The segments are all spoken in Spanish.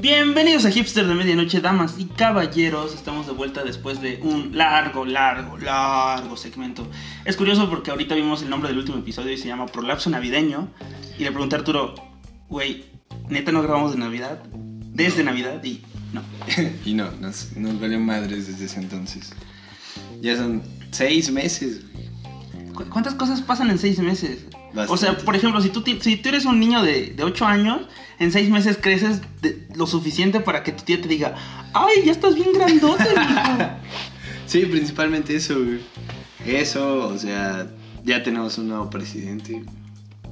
Bienvenidos a Hipster de Medianoche, damas y caballeros. Estamos de vuelta después de un largo, largo, largo segmento. Es curioso porque ahorita vimos el nombre del último episodio y se llama Prolapso Navideño. Y le pregunté a Arturo, güey, ¿neta no grabamos de Navidad? Desde Navidad y no. y no, nos, nos valió madres desde ese entonces. Ya son seis meses. ¿Cu- ¿Cuántas cosas pasan en seis meses? Bastante. O sea, por ejemplo, si tú, si tú eres un niño de, de 8 años, en seis meses creces de- lo suficiente para que tu tía te diga, ¡ay, ya estás bien grandote, mijo". Sí, principalmente eso, güey. Eso, o sea, ya tenemos un nuevo presidente.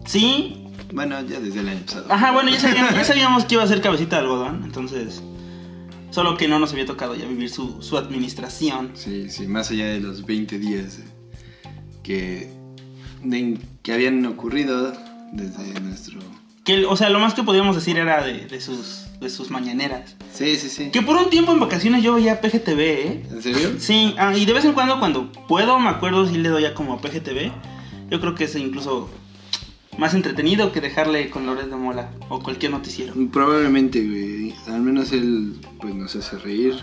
¿Sí? Bueno, ya desde el año pasado. Ajá, bueno, ya sabíamos, ya sabíamos que iba a ser cabecita de algodón, entonces... Solo que no nos había tocado ya vivir su, su administración. Sí, sí, más allá de los 20 días que, de- que habían ocurrido desde nuestro... Que, o sea, lo más que podíamos decir era de, de sus, de sus mañaneras. Sí, sí, sí. Que por un tiempo en vacaciones yo veía PGTV, ¿eh? ¿En serio? Sí, ah, y de vez en cuando cuando puedo, me acuerdo si le doy a como a PGTV. Yo creo que es incluso más entretenido que dejarle con Loret de Mola o cualquier noticiero. Probablemente, güey. Al menos él, pues, nos hace reír.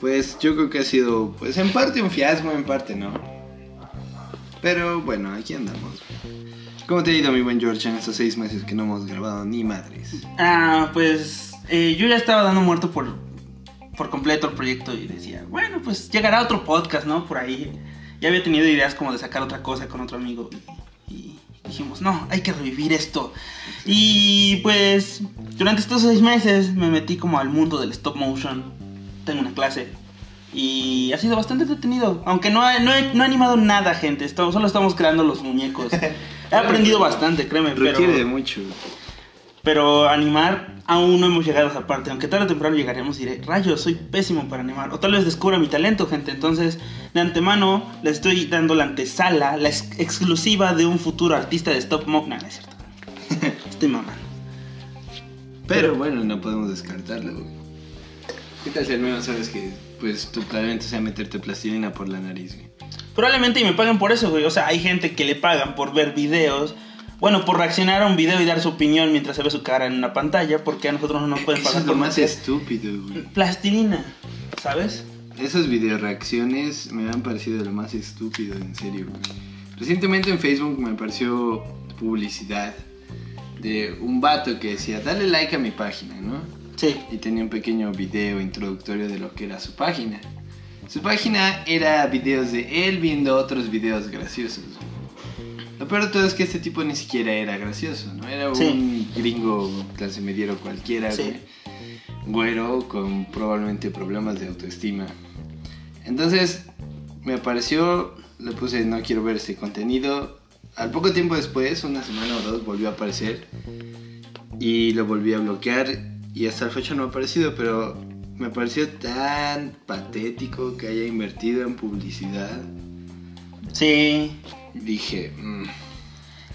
Pues yo creo que ha sido, pues, en parte un fiasco, en parte no. Pero bueno, aquí andamos. ¿Cómo te ha ido, mi buen George, en estos seis meses que no hemos grabado ni madres? Ah, pues eh, yo ya estaba dando muerto por, por completo el proyecto y decía, bueno, pues llegará otro podcast, ¿no? Por ahí. Ya había tenido ideas como de sacar otra cosa con otro amigo y, y dijimos, no, hay que revivir esto. Y pues durante estos seis meses me metí como al mundo del stop motion. Tengo una clase y ha sido bastante entretenido. Aunque no he, no he, no he animado nada, gente. Estamos, solo estamos creando los muñecos. He aprendido bastante, créeme. Pero... Requiere de mucho. Pero animar aún no hemos llegado a esa parte. Aunque tarde o temprano llegaremos y diré, rayos, soy pésimo para animar. O tal vez descubra mi talento, gente. Entonces, de antemano, le estoy dando la antesala, la ex- exclusiva de un futuro artista de stop motion. No, no es cierto. Estoy mamando. Pero bueno, no podemos descartarlo, güey. ¿Qué tal si al menos sabes que, pues, tu talento sea meterte plastilina por la nariz, güey? Probablemente y me paguen por eso, güey. O sea, hay gente que le pagan por ver videos. Bueno, por reaccionar a un video y dar su opinión mientras se ve su cara en una pantalla. Porque a nosotros no nos pueden Eso pagar es lo por más estúpido, güey. plastilina. ¿Sabes? Esas video reacciones me han parecido lo más estúpido, en serio. güey. Recientemente en Facebook me apareció publicidad de un vato que decía, dale like a mi página, ¿no? Sí. Y tenía un pequeño video introductorio de lo que era su página. Su página era videos de él viendo otros videos graciosos. Lo peor de todo es que este tipo ni siquiera era gracioso, ¿no? Era Sí. un gringo clase mediero cualquiera, Sí. Güero con probablemente problemas de autoestima. Entonces me apareció, le puse no quiero ver este contenido. Al poco tiempo después, una semana o dos, volvió a aparecer y lo volví a bloquear y hasta la fecha no ha aparecido, pero me pareció tan patético que haya invertido en publicidad. Sí. Dije, mm,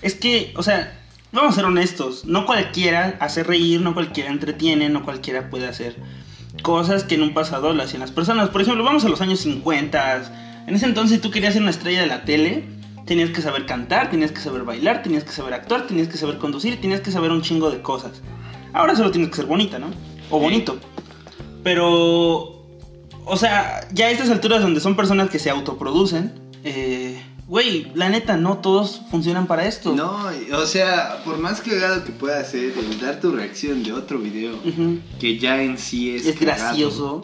Es que, o sea, vamos a ser honestos, no cualquiera hace reír, no cualquiera entretiene, no cualquiera puede hacer cosas que en un pasado lo hacían las personas. Por ejemplo, vamos a los años 50. En ese entonces, si tú querías ser una estrella de la tele, tenías que saber cantar, tenías que saber bailar, tenías que saber actuar, tenías que saber conducir, tenías que saber un chingo de cosas. Ahora solo tienes que ser bonita, ¿no? O bonito. Pero, o sea, ya a estas alturas donde son personas que se autoproducen, eh, güey, la neta, no todos funcionan para esto. no, o sea, por más cagado que pueda ser, el dar tu reacción de otro video, que ya en sí es, Es cagado, gracioso.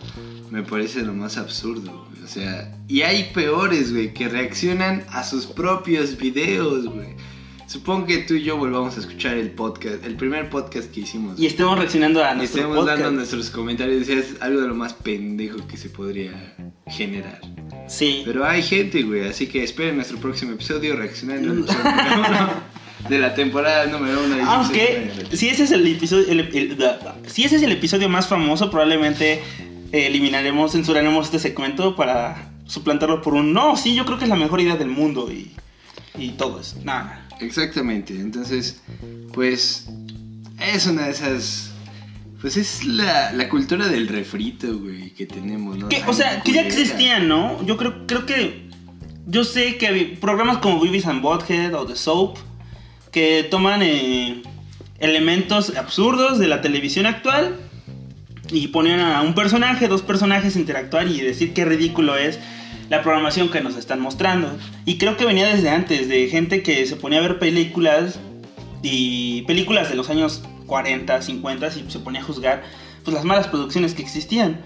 me parece lo más absurdo. O sea, y hay peores, güey, que reaccionan a sus propios videos, güey. Supongo que tú y yo volvamos a escuchar el podcast, el primer podcast que hicimos. Y estemos reaccionando a Y nuestro estemos podcast. dando nuestros comentarios es algo de lo más pendejo que se podría generar. Sí. Pero hay gente, güey, así que esperen nuestro próximo episodio reaccionando uno de la temporada número uno Aunque, si ese es el episodio, el- el- si ese es el episodio más famoso, probablemente eh, eliminaremos, censuraremos este segmento para suplantarlo por un no, sí, yo creo que es la mejor idea del mundo y, y todo eso. Nada. Exactamente, entonces, pues es una de esas... Pues es la, la cultura del refrito, güey, que tenemos, ¿no? Que, o sea, que ya culera. existían, ¿no? Yo creo, creo que. Yo sé que programas como Beavis and Butthead o The Soap que toman eh, elementos absurdos de la televisión actual y ponen a un personaje, dos personajes interactuar y decir qué ridículo es la programación que nos están mostrando. Y creo que venía desde antes, de gente que se ponía a ver películas y películas de los años 40, 50 y se ponía a juzgar pues las malas producciones que existían.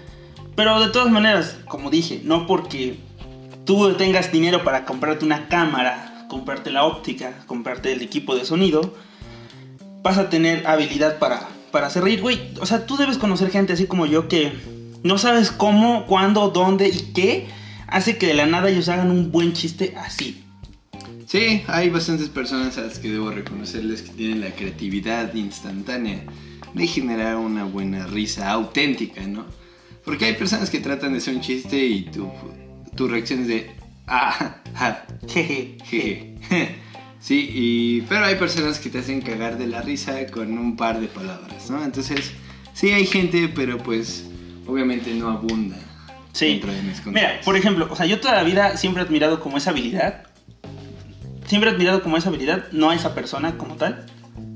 Pero de todas maneras, como dije, no porque tú tengas dinero para comprarte una cámara, comprarte la óptica, comprarte el equipo de sonido, vas a tener habilidad para, para hacer reír, güey. O sea, tú debes conocer gente así como yo que no sabes cómo, cuándo, dónde y qué hace que de la nada ellos hagan un buen chiste así. Sí, hay bastantes personas a las que debo reconocerles que tienen la creatividad instantánea de generar una buena risa auténtica, ¿no? Porque hay personas que tratan de hacer un chiste y tu, tu reacción es de ah, ja, Jeje. jeje. Sí, y, pero hay personas que te hacen cagar de la risa con un par de palabras, ¿no? Entonces, sí hay gente, pero pues obviamente no abunda Sí. dentro de mis Mira, por ejemplo, o sea, yo toda la vida siempre he admirado como esa habilidad. Siempre he admirado como esa habilidad, no a esa persona como tal.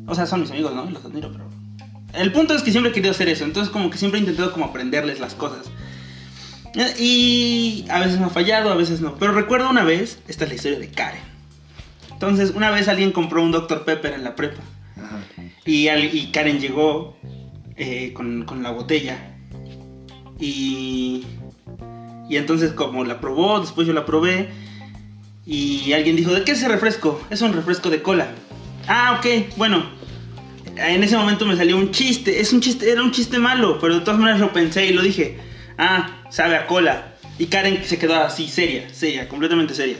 O sea, son mis amigos, ¿no? Los admiro, pero... El punto es que siempre he querido hacer eso, entonces como que siempre he intentado como aprenderles las cosas. Y a veces me ha fallado, a veces no. Pero recuerdo una vez, esta es la historia de Karen. Entonces, una vez alguien compró un Dr. Pepper en la prepa. Ajá. Y, al- y Karen llegó eh, con, con la botella. Y, y entonces como la probó, después yo la probé. Y alguien dijo, ¿de qué es ese refresco? Es un refresco de cola. Ah, ok, bueno. En ese momento me salió un chiste. Es un chiste, era un chiste malo, pero de todas maneras lo pensé y lo dije. Ah, sabe a cola. Y Karen se quedó así, seria, seria, completamente seria.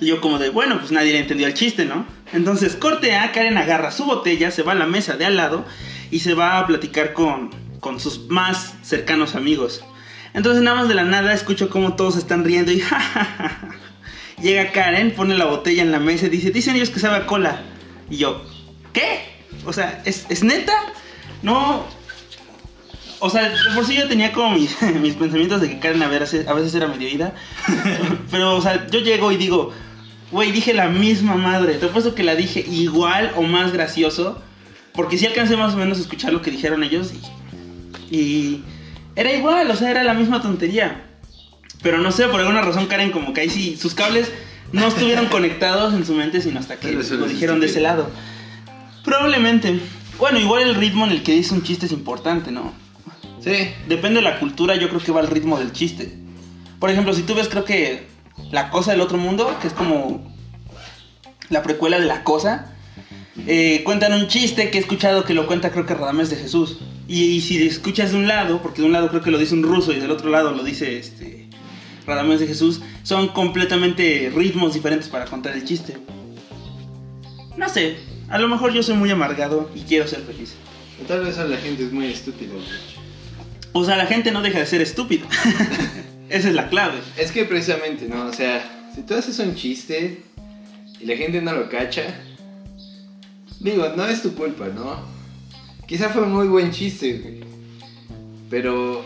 Y yo como de, bueno, pues nadie le entendió el chiste, ¿no? Entonces corte A, Karen agarra su botella, se va a la mesa de al lado y se va a platicar con, con sus más cercanos amigos. Entonces nada más de la nada escucho como todos están riendo y ja, ja, ja, ja. Llega Karen, pone la botella en la mesa y dice, dicen ellos que sabe a cola. Y yo, ¿qué? O sea, ¿es, es neta? No... O sea, de por sí yo tenía como mis, mis pensamientos de que Karen a, ver, a veces era medio ida. Pero, o sea, yo llego y digo, güey, dije la misma madre. Te apuesto que la dije igual o más gracioso. Porque sí alcancé más o menos a escuchar lo que dijeron ellos. Y era igual, o sea, era la misma tontería. Pero no sé, por alguna razón Karen como que ahí sí, sus cables no estuvieron conectados en su mente, sino hasta que lo dijeron de ese lado. Probablemente. Bueno, igual el ritmo en el que dice un chiste es importante, ¿no? Sí, Depende de la cultura, yo creo que va al ritmo del chiste. Por ejemplo, si tú ves, creo que La Cosa del Otro Mundo, que es como la precuela de La Cosa, eh, cuentan un chiste que he escuchado que lo cuenta, creo que Radamés de Jesús. Y, y si escuchas de un lado, porque de un lado creo que lo dice un ruso y del otro lado lo dice este Radamés de Jesús, son completamente ritmos diferentes para contar el chiste. No sé, a lo mejor yo soy muy amargado y quiero ser feliz. tal vez la gente es muy estúpida. O sea, la gente no deja de ser estúpida. Esa es la clave. Es que precisamente, ¿no? O sea, si tú haces un chiste y la gente no lo cacha, digo, no es tu culpa, ¿no? Quizá fue un muy buen chiste, güey. Pero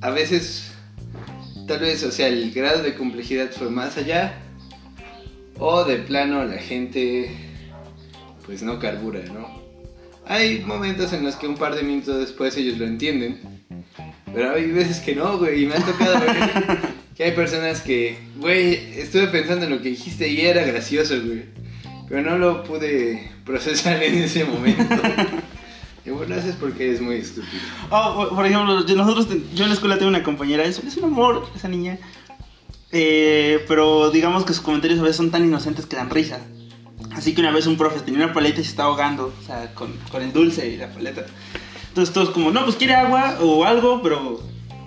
a veces, tal vez, o sea, el grado de complejidad fue más allá. O de plano la gente, pues no carbura, ¿no? Hay momentos en los que un par de minutos después ellos lo entienden. Pero hay veces que no, güey, y me ha tocado ver que hay personas que, güey, estuve pensando en lo que dijiste y era gracioso, güey. Pero no lo pude procesar en ese momento. Y bueno, eso es porque es muy estúpido. Oh, por ejemplo, nosotros, yo en la escuela tengo una compañera, es, es un amor esa niña. Eh, pero digamos que sus comentarios a veces son tan inocentes que dan risa. Así que una vez un profe tenía una paleta y se estaba ahogando, o sea, con, con el dulce y la paleta. Entonces todos como, no, pues quiere agua o algo, pero...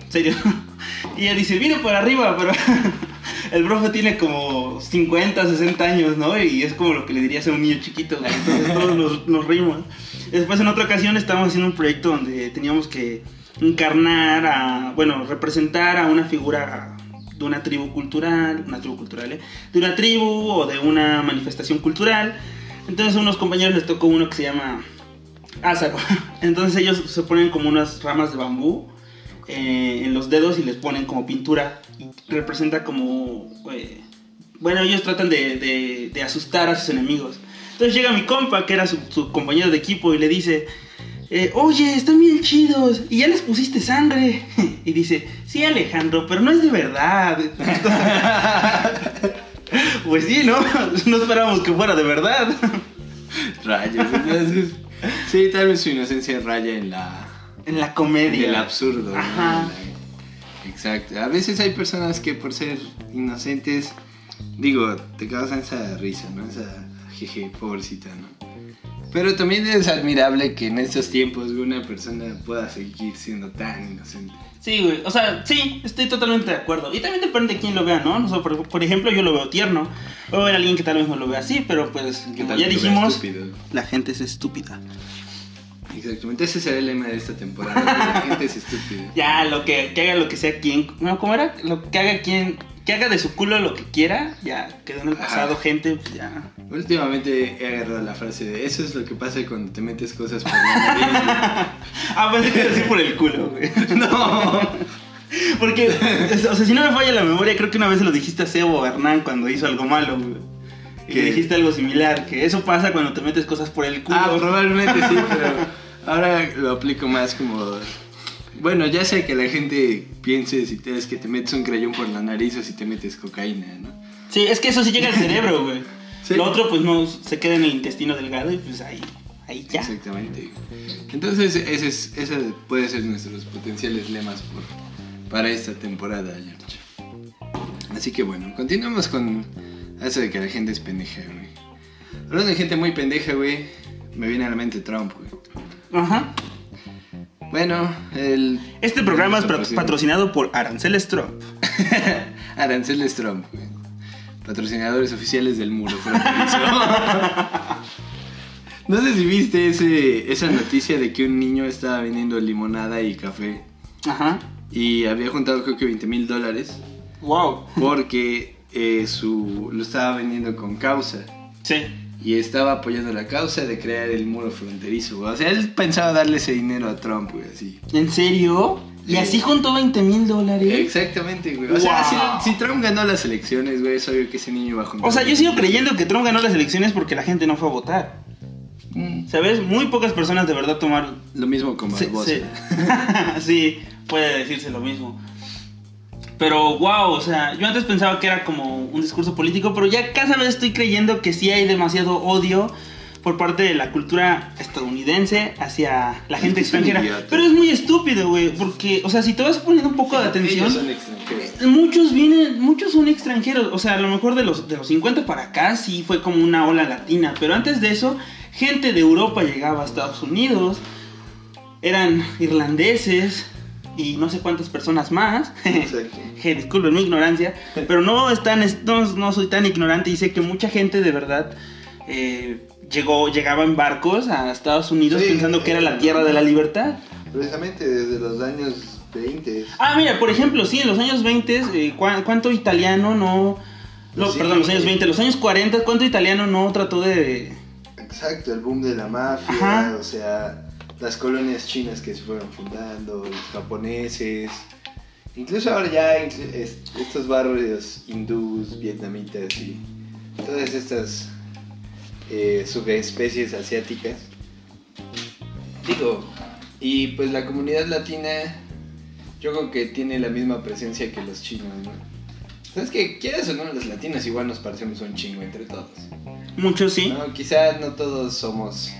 Serio. Y ella dice, mire para arriba, pero... El profe tiene como 50, 60 años, ¿no? Y es como lo que le dirías a un niño chiquito, güey. Entonces todos nos, nos rimos. Después en otra ocasión estábamos haciendo un proyecto donde teníamos que encarnar a, bueno, representar a una figura de una tribu cultural, una tribu cultural, ¿eh? De una tribu o de una manifestación cultural. Entonces a unos compañeros les tocó uno que se llama Ázaro. Entonces ellos se ponen como unas ramas de bambú eh, en los dedos y les ponen como pintura y representa como... eh, bueno, ellos tratan de, de- de asustar a sus enemigos. Entonces llega mi compa, que era su, su compañero de equipo, y le dice, eh, oye, están bien chidos, y ya les pusiste sangre. Y dice, sí Alejandro, pero no es de verdad. pues sí, ¿no? No esperábamos que fuera de verdad. Rayos, entonces. Sí, tal vez su inocencia raya en la. En la comedia. En el absurdo. Ajá. Exacto. A veces hay personas que por ser inocentes, digo, te causan esa risa, ¿no? Esa jeje, pobrecita, ¿no? Pero también es admirable que en estos tiempos una persona pueda seguir siendo tan inocente. Sí, güey. O sea, sí, estoy totalmente de acuerdo. Y también depende de quién lo vea, ¿no? O sea, por, por ejemplo, yo lo veo tierno. O ver a alguien que tal vez no lo vea así, pero pues, ¿Qué como ya dijimos, la gente es estúpida. Exactamente, ese será el lema de esta temporada. que La gente es estúpida. Ya, lo que, que haga lo que sea quien. No, ¿cómo era? Lo que haga quien. Que haga de su culo lo que quiera. Ya quedó en el pasado, gente. Pues ya. Últimamente he agarrado la frase de eso es lo que pasa cuando te metes cosas por la nariz. Ah, pensé que por el culo, güey. No. Porque, o sea, si no me falla la memoria, creo que una vez se lo dijiste a Sebo Hernán cuando hizo algo malo, güey. Que dijiste algo similar, que eso pasa cuando te metes cosas por el culo. Ah, probablemente sí, pero ahora lo aplico más como... Bueno, ya sé que la gente piense si te, es que te metes un crayón por la nariz o si te metes cocaína, ¿no? Sí, es que eso sí llega al cerebro, güey. Sí. Lo otro, pues no, se queda en el intestino delgado y pues ahí, ahí ya. Exactamente. Entonces, ese, es, ese puede ser nuestros potenciales lemas por, para esta temporada, George. Así que bueno, continuamos con eso de que la gente es pendeja, güey. Hablando de gente muy pendeja, güey, me viene a la mente Trump, güey. Ajá. Bueno, el... Este programa es Patrocinado. por Aranceles Trump. Aranceles Trump, güey. Patrocinadores oficiales del muro. No sé si viste ese, esa noticia de que un niño estaba vendiendo limonada y café Ajá. y había juntado creo que 20 mil dólares Wow. porque eh, su, lo estaba vendiendo con causa Sí. Y estaba apoyando la causa de crear el muro fronterizo. güey. O sea, él pensaba darle ese dinero a Trump, güey, así. ¿En serio? ¿Y Sí. así juntó 20 mil dólares? Exactamente, güey. O sea, si, si Trump ganó las elecciones, güey, es obvio que ese niño va a juntar. O sea, yo sigo creyendo que Trump ganó las elecciones porque la gente no fue a votar. Mm, ¿Sabes? Muy pocas personas de verdad tomaron... Lo mismo con Sí, Barbosa. sí. Sí, puede decirse lo mismo. Pero wow, o sea, yo antes pensaba que era como un discurso político, pero ya cada vez estoy creyendo que sí hay demasiado odio por parte de la cultura estadounidense hacia la gente que son extranjera. Pero es muy estúpido, güey, porque, o sea, si te vas poniendo un poco de atención, Ellos son extranjeros. muchos vienen, muchos son extranjeros, o sea, a lo mejor de los, de los 50 para acá sí fue como una ola latina, pero antes de eso, gente de Europa llegaba a Estados Unidos, eran irlandeses y no sé cuántas personas más. Que disculpen mi ignorancia, pero no, no, no soy tan ignorante y sé que mucha gente de verdad eh, llegó, llegaba en barcos a Estados Unidos Sí, pensando que era la eh, tierra de la libertad. Precisamente desde los años 20. Ah, mira, por ejemplo, sí, en los años 20, eh, ¿cuá- ¿cuánto italiano no... No, Sí. perdón, los años 20, los años 40, ¿cuánto italiano no trató de... Exacto, el boom de la mafia, Ajá. o sea, las colonias chinas que se fueron fundando, los japoneses, incluso ahora ya estos barrios hindús, vietnamitas y todas estas eh, subespecies asiáticas. Digo, y pues la comunidad latina yo creo que tiene la misma presencia que los chinos, ¿no? ¿Sabes que Quieras o no, los latinos igual nos parecemos un chingo entre todos. Muchos sí. No, quizás no todos somos.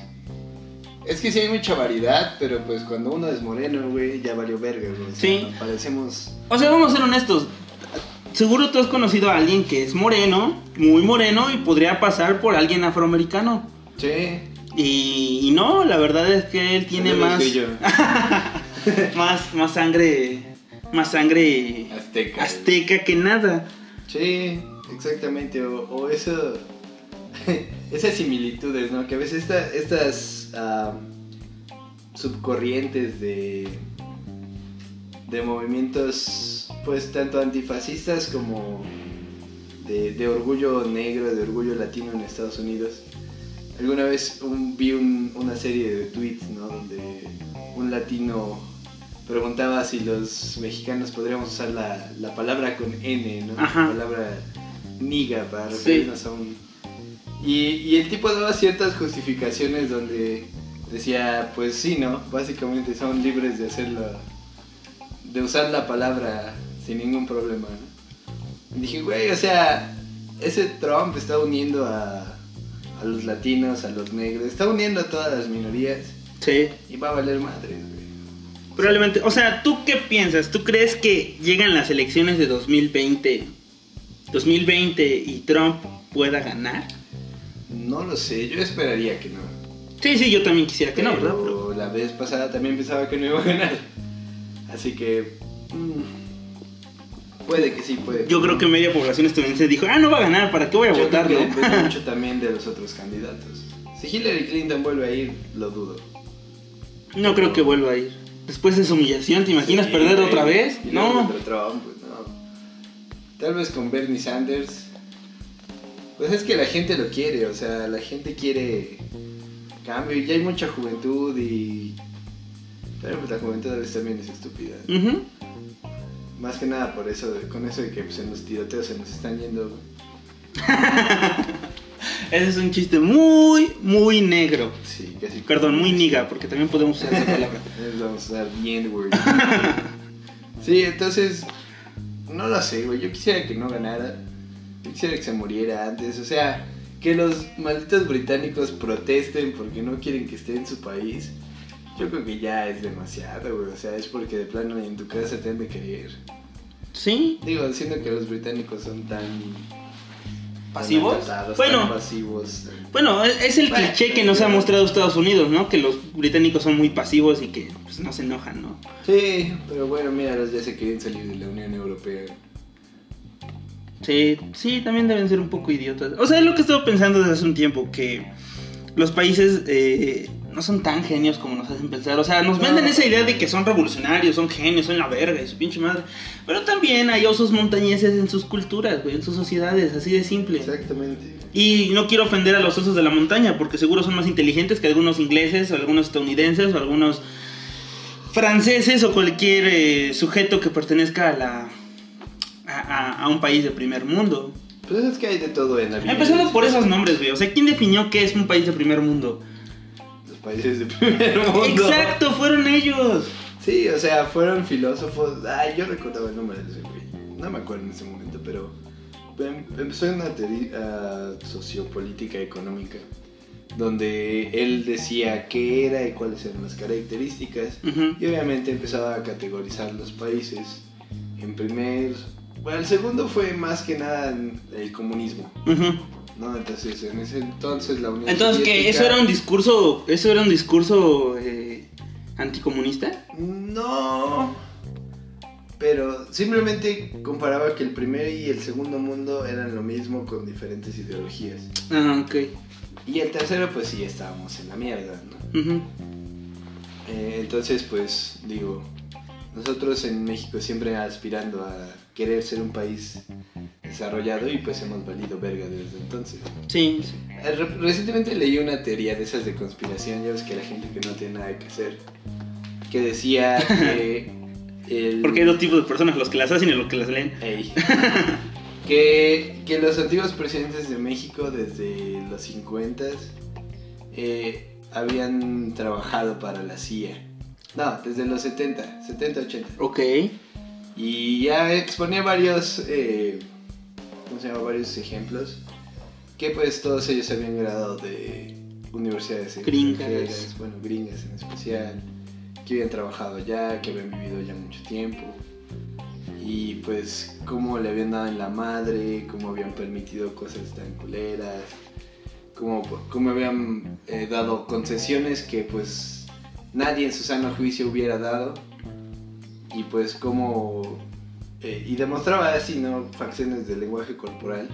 Es que sí hay mucha variedad, pero pues cuando uno es moreno, güey, ya valió verga, güey. O sea, Sí. nos parecemos. O sea, vamos a ser honestos. Seguro tú has conocido a alguien que es moreno, muy moreno, y podría pasar por alguien afroamericano. Sí. Y, y no, la verdad es que él tiene más, más, más sangre, más sangre Azteca. azteca que nada. Sí, exactamente. O, o eso. esas similitudes, ¿no? Que a veces esta- estas subcorrientes de. de movimientos, pues tanto antifascistas como de, de orgullo negro, de orgullo latino en Estados Unidos. Alguna vez un- vi un- una serie de tweets, ¿no? Donde un latino preguntaba si los mexicanos podríamos usar la, la palabra con N, ¿no? La palabra niga para Sí. referirnos a un... Y, y el tipo daba ciertas justificaciones donde decía, pues sí, ¿no? Básicamente son libres de hacerlo, de usar la palabra sin ningún problema, ¿no? Y dije, güey, o sea, ese Trump está uniendo a, a los latinos, a los negros, está uniendo a todas las minorías Sí. y va a valer madres, güey. Probablemente. O sea, ¿tú qué piensas? ¿Tú crees que llegan las elecciones de 2020, 2020 y Trump pueda ganar? No lo sé, yo esperaría que no. Sí, sí, yo también quisiera que no, ¿verdad? Pero la vez pasada también pensaba que no iba a ganar. Así que. mm, puede que sí, puede. Yo creo que media población estadounidense dijo, ah, no va a ganar, ¿para qué voy a Yo votar, creo que no? mucho también de los otros candidatos. Si Hillary Clinton vuelve a ir, lo dudo. no creo que vuelva a ir. Después de esa humillación, ¿te imaginas Sí, perder otra vez? No. Trump, pues no. Tal vez con Bernie Sanders. Pues es que la gente lo quiere, o sea, la gente quiere cambio y ya hay mucha juventud y. Pero pues la juventud a veces también es estúpida. Más que nada por eso, con eso de que pues, en los tiroteos se nos están yendo. güey. Ese es un chiste muy, muy negro. Sí, casi. Perdón, muy niga, porque también podemos usar esa palabra. Vamos a usar bien, word. sí, entonces. No lo sé, güey. Yo quisiera que no ganara. Quisiera que se muriera antes. O sea, que los malditos británicos protesten porque no quieren que esté en su país. Yo creo que ya es demasiado, güey. O sea, es porque de plano en tu casa te han de querer. ¿Sí? Digo, diciendo que los británicos son tan. ¿Pasivos? Bueno. pasivos. tan- Bueno, es el Bueno, cliché que nos ha mostrado Estados Unidos, ¿no? Que los británicos son muy pasivos y que pues, no se enojan, ¿no? Sí, pero bueno, mira, los ya se quieren salir de la Unión Europea. Sí, sí, también deben ser un poco idiotas. O sea, es lo que he estado pensando desde hace un tiempo, que los países eh, no son tan genios como nos hacen pensar. O sea, nos No. venden esa idea de que son revolucionarios, son genios, son la verga y su pinche madre. Pero también hay osos montañeses en sus culturas, güey, en sus sociedades, así de simple. Exactamente. Y no quiero ofender a los osos de la montaña, porque seguro son más inteligentes que algunos ingleses, o algunos estadounidenses, o algunos franceses, o cualquier eh, sujeto que pertenezca a la... A, a- un país de primer mundo. Pues es que hay de todo en la vida. Empezando por esos nombres, güey. O sea, ¿quién definió qué es un país de primer mundo? Los países de primer mundo. Exacto, fueron ellos. Sí, o sea, fueron filósofos. Ay, yo recordaba el nombre de ese güey. No me acuerdo en ese momento, pero em- empezó en una teoría sociopolítica económica donde él decía qué era y cuáles eran las características Ujú. y obviamente empezaba a categorizar los países en primer bueno el segundo fue más que nada el comunismo no entonces en ese entonces la Unión Entonces. Soviética- ¿Eso era un discurso, eso era un discurso eh, anticomunista? No. Pero simplemente comparaba que el primer y el segundo mundo eran lo mismo con diferentes ideologías. Ah, ok. Y el tercero, pues sí, estábamos en la mierda, ¿no? Eh, entonces, pues digo, nosotros en México siempre aspirando a querer ser un país desarrollado y pues hemos valido verga desde entonces. Sí. Eh, re- Recientemente leí una teoría de esas de conspiración, ya ves que la gente que no tiene nada que hacer, que decía que el... Porque hay dos tipos de personas, los que las hacen y los que las leen. Ey. que, que los antiguos presidentes de México desde los 50 eh, habían trabajado para la CIA. No, desde los 70, 70, 80. Ok. Y ya exponía varios, eh, ¿cómo se llama? Varios ejemplos. Que pues todos ellos habían graduado de universidades Gringas. extranjeras, bueno, gringas en especial, que habían trabajado allá, que habían vivido ya mucho tiempo. Y pues cómo le habían dado en la madre, cómo habían permitido cosas tan culeras, cómo, cómo habían eh, dado concesiones que pues nadie en su sano juicio hubiera dado y pues como eh, y demostraba así no facciones del lenguaje corporal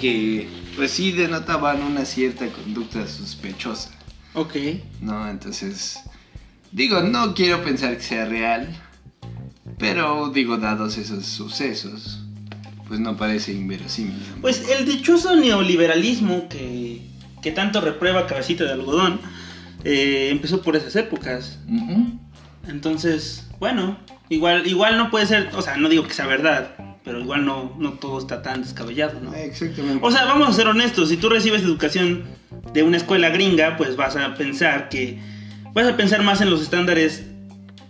que pues sí denotaban una cierta conducta sospechosa Ok. no entonces digo no quiero pensar que sea real pero digo dados esos sucesos pues no parece inverosímil. Pues el dichoso neoliberalismo que, que tanto reprueba cabecita de algodón eh, empezó por esas épocas. Entonces, bueno, igual, igual no puede ser, o sea, no digo que sea verdad, pero igual no, no todo está tan descabellado, ¿no? Exactamente. O sea, vamos a ser honestos, si tú recibes educación de una escuela gringa, pues vas a pensar que vas a pensar más en los estándares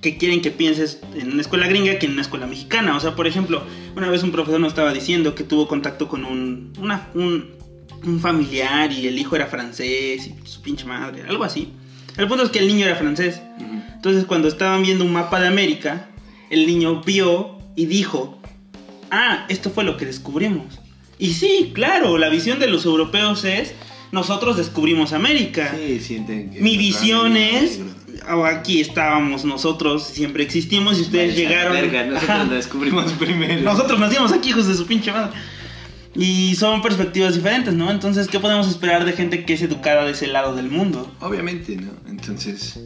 que quieren que pienses en una escuela gringa que en una escuela mexicana. O sea, por ejemplo, una vez un profesor nos estaba diciendo que tuvo contacto con un, una- un, un familiar y el hijo era francés y su pinche madre, algo así. El punto es que el niño era francés. Entonces, cuando estaban viendo un mapa de América, el niño vio y dijo, ah, esto fue lo que descubrimos. Y sí, claro, la visión de los europeos es, nosotros descubrimos América. Sí, sienten que... Mi visión es, oh, aquí estábamos nosotros, siempre existimos y ustedes Vaya, llegaron. Verga, nosotros lo descubrimos primero. Nosotros nacimos aquí, hijos de su pinche madre. Y son perspectivas diferentes, ¿no? Entonces, ¿qué podemos esperar de gente que es educada de ese lado del mundo? Obviamente, ¿no? Entonces,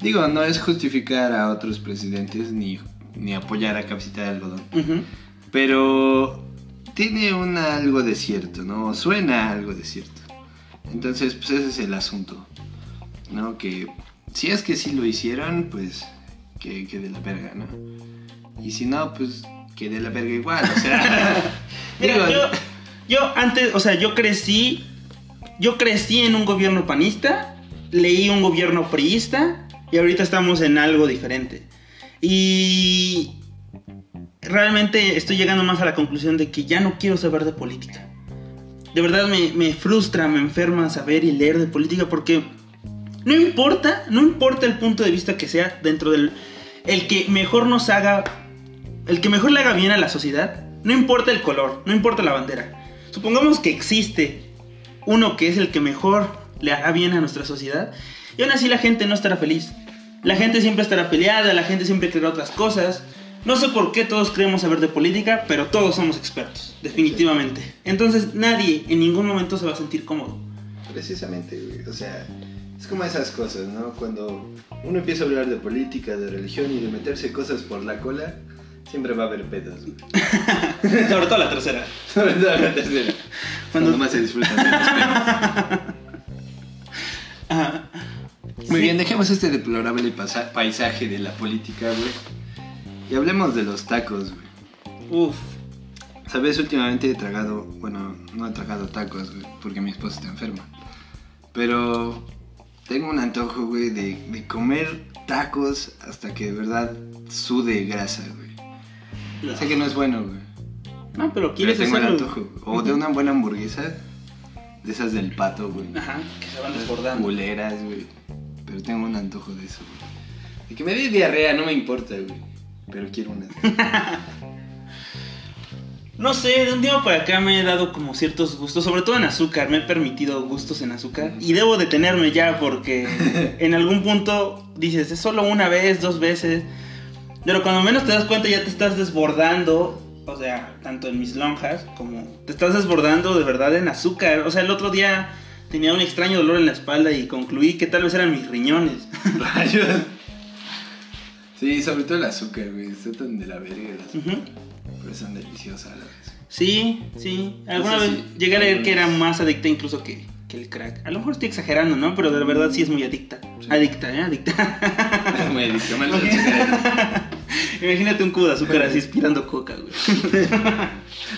digo, no es justificar a otros presidentes ni, ni apoyar a Capsita de Algodón. Pero tiene un algo de cierto, ¿no? Suena algo de cierto. Entonces, pues ese es el asunto, ¿no? Que si es que sí lo hicieron, pues que, que de la verga, ¿no? Y si no, pues que de la verga igual, o sea... Mira, digo, yo, yo antes, o sea, yo crecí, yo crecí en un gobierno panista, leí un gobierno priista y ahorita estamos en algo diferente. Y realmente estoy llegando más a la conclusión de que ya no quiero saber de política. De verdad me, me frustra, me enferma saber y leer de política porque no importa, no importa el punto de vista que sea dentro del el que mejor nos haga el que mejor le haga bien a la sociedad, no importa el color, no importa la bandera. Supongamos que existe uno que es el que mejor le hará bien a nuestra sociedad, y aún así la gente no estará feliz. La gente siempre estará peleada, la gente siempre creerá otras cosas. No sé por qué todos creemos saber de política, pero todos somos expertos, definitivamente. Entonces nadie en ningún momento se va a sentir cómodo. Precisamente, güey. O sea, es como esas cosas, ¿no? Cuando uno empieza a hablar de política, de religión y de meterse cosas por la cola, siempre va a haber pedos, güey. Sobre todo la tercera. Sobre todo la tercera. Cuando- Cuando más se disfrutan de los pedos. Ajá. Muy Sí. bien, dejemos este deplorable paisaje de la política, güey. Y hablemos de los tacos, güey. Uf. Sabes, últimamente he tragado, bueno, no he tragado tacos, güey, porque mi esposa está enferma. Pero tengo un antojo, güey, de, de comer tacos hasta que de verdad sude grasa, güey. Sé que no es bueno, güey. No, pero Pero quieres tengo el hacerlo. antojo. O de una buena hamburguesa, de esas del pato, güey. Ajá, que se van desbordando. Culeras, güey. Pero tengo un antojo de eso, güey. De que me dé diarrea, no me importa, güey. Pero quiero una. No sé, de un tiempo para acá me he dado como ciertos gustos, sobre todo en azúcar, me he permitido gustos en azúcar y debo detenerme ya porque en algún punto dices, es solo una vez, dos veces, pero cuando menos te das cuenta ya te estás desbordando, o sea, tanto en mis lonjas como te estás desbordando de verdad en azúcar, o sea, el otro día tenía un extraño dolor en la espalda y concluí que tal vez eran mis riñones. Rayos. Sí, sobre todo el azúcar, güey. Está tan de la verga el azúcar. Ujú. Pero son deliciosas a la vez. Sí, sí. Alguna vez llegué a leer que era más adicta incluso que, que el crack. A lo mejor estoy exagerando, ¿no? Pero de verdad sí es muy adicta. Sí. Adicta, ¿eh? Adicta. Es muy adicción al azúcar. Imagínate un cubo de azúcar así inspirando coca, güey.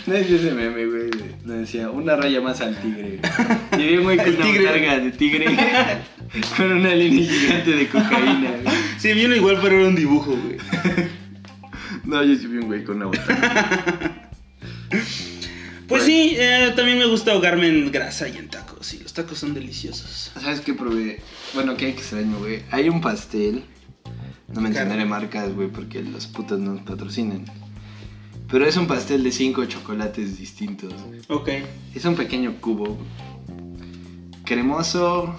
No es ese meme, güey. Donde decía una raya más al tigre. güey. Y vi un güey con tigre. carga de tigre. con una línea gigante de cocaína, güey. Sí, vino igual, pero era un dibujo, güey. No, yo sí vi un güey con una botella. Pues sí, eh, también me gusta ahogarme en grasa y en tacos. Los tacos son deliciosos. ¿Sabes qué probé? Bueno, qué extraño, güey. Hay un pastel. No mencionaré marcas, güey, porque los putos no nos patrocinan. Pero es un pastel de cinco chocolates distintos. Ok. Es un pequeño cubo. Cremoso,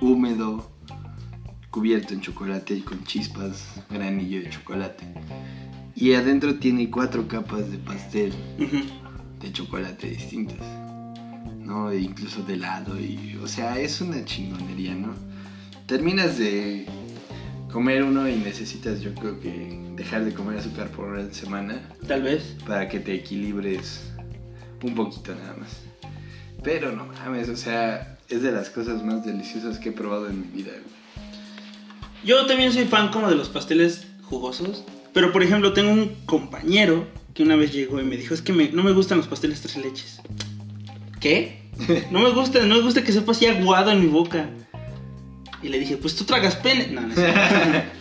húmedo, cubierto en chocolate y con chispas, granillo de chocolate. Y adentro tiene cuatro capas de pastel de chocolate distintas. ¿No? E incluso de helado y... O sea, es una chingonería, ¿no? Terminas de comer uno y necesitas yo creo que dejar de comer azúcar por una semana Tal vez. para que te equilibres un poquito nada más. Pero no mames, o sea, es de las cosas más deliciosas que he probado en mi vida. Yo también soy fan como de los pasteles jugosos. Pero por ejemplo, tengo un compañero que una vez llegó y me dijo, es que me- no me gustan los pasteles tres leches. ¿Qué? No me gusta, no me gusta que sepa así aguado en mi boca. Y le dije, pues tú tragas pene. No, no, cierto.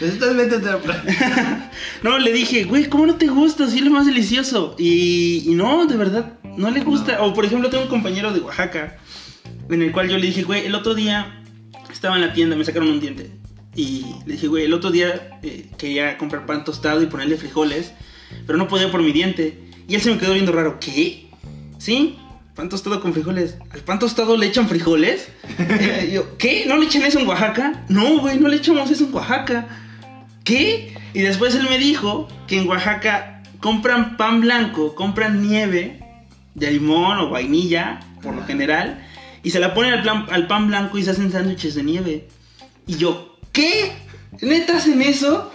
Pues. No, le dije, güey, ¿cómo no te gusta? Sí, es lo más delicioso. Y, y no, de verdad, no le gusta. O por ejemplo, tengo un compañero de Oaxaca, en el cual yo le dije, güey, el otro día estaba en la tienda, me sacaron un diente. Y le dije, güey, el otro día eh, quería comprar pan tostado y ponerle frijoles, pero no podía por mi diente. Y él se me quedó viendo raro, ¿qué? ¿Sí? Pan tostado con frijoles. ¿Al pan tostado le echan frijoles? Eh, yo, ¿qué? ¿No le echan eso en Oaxaca? No, güey, no le echamos eso en Oaxaca. ¿Qué? Y después él me dijo que en Oaxaca compran pan blanco, compran nieve de limón o vainilla, por lo general, y se la ponen al, plan- al pan blanco y se hacen sándwiches de nieve. Y yo, ¿qué? ¿Neta hacen eso?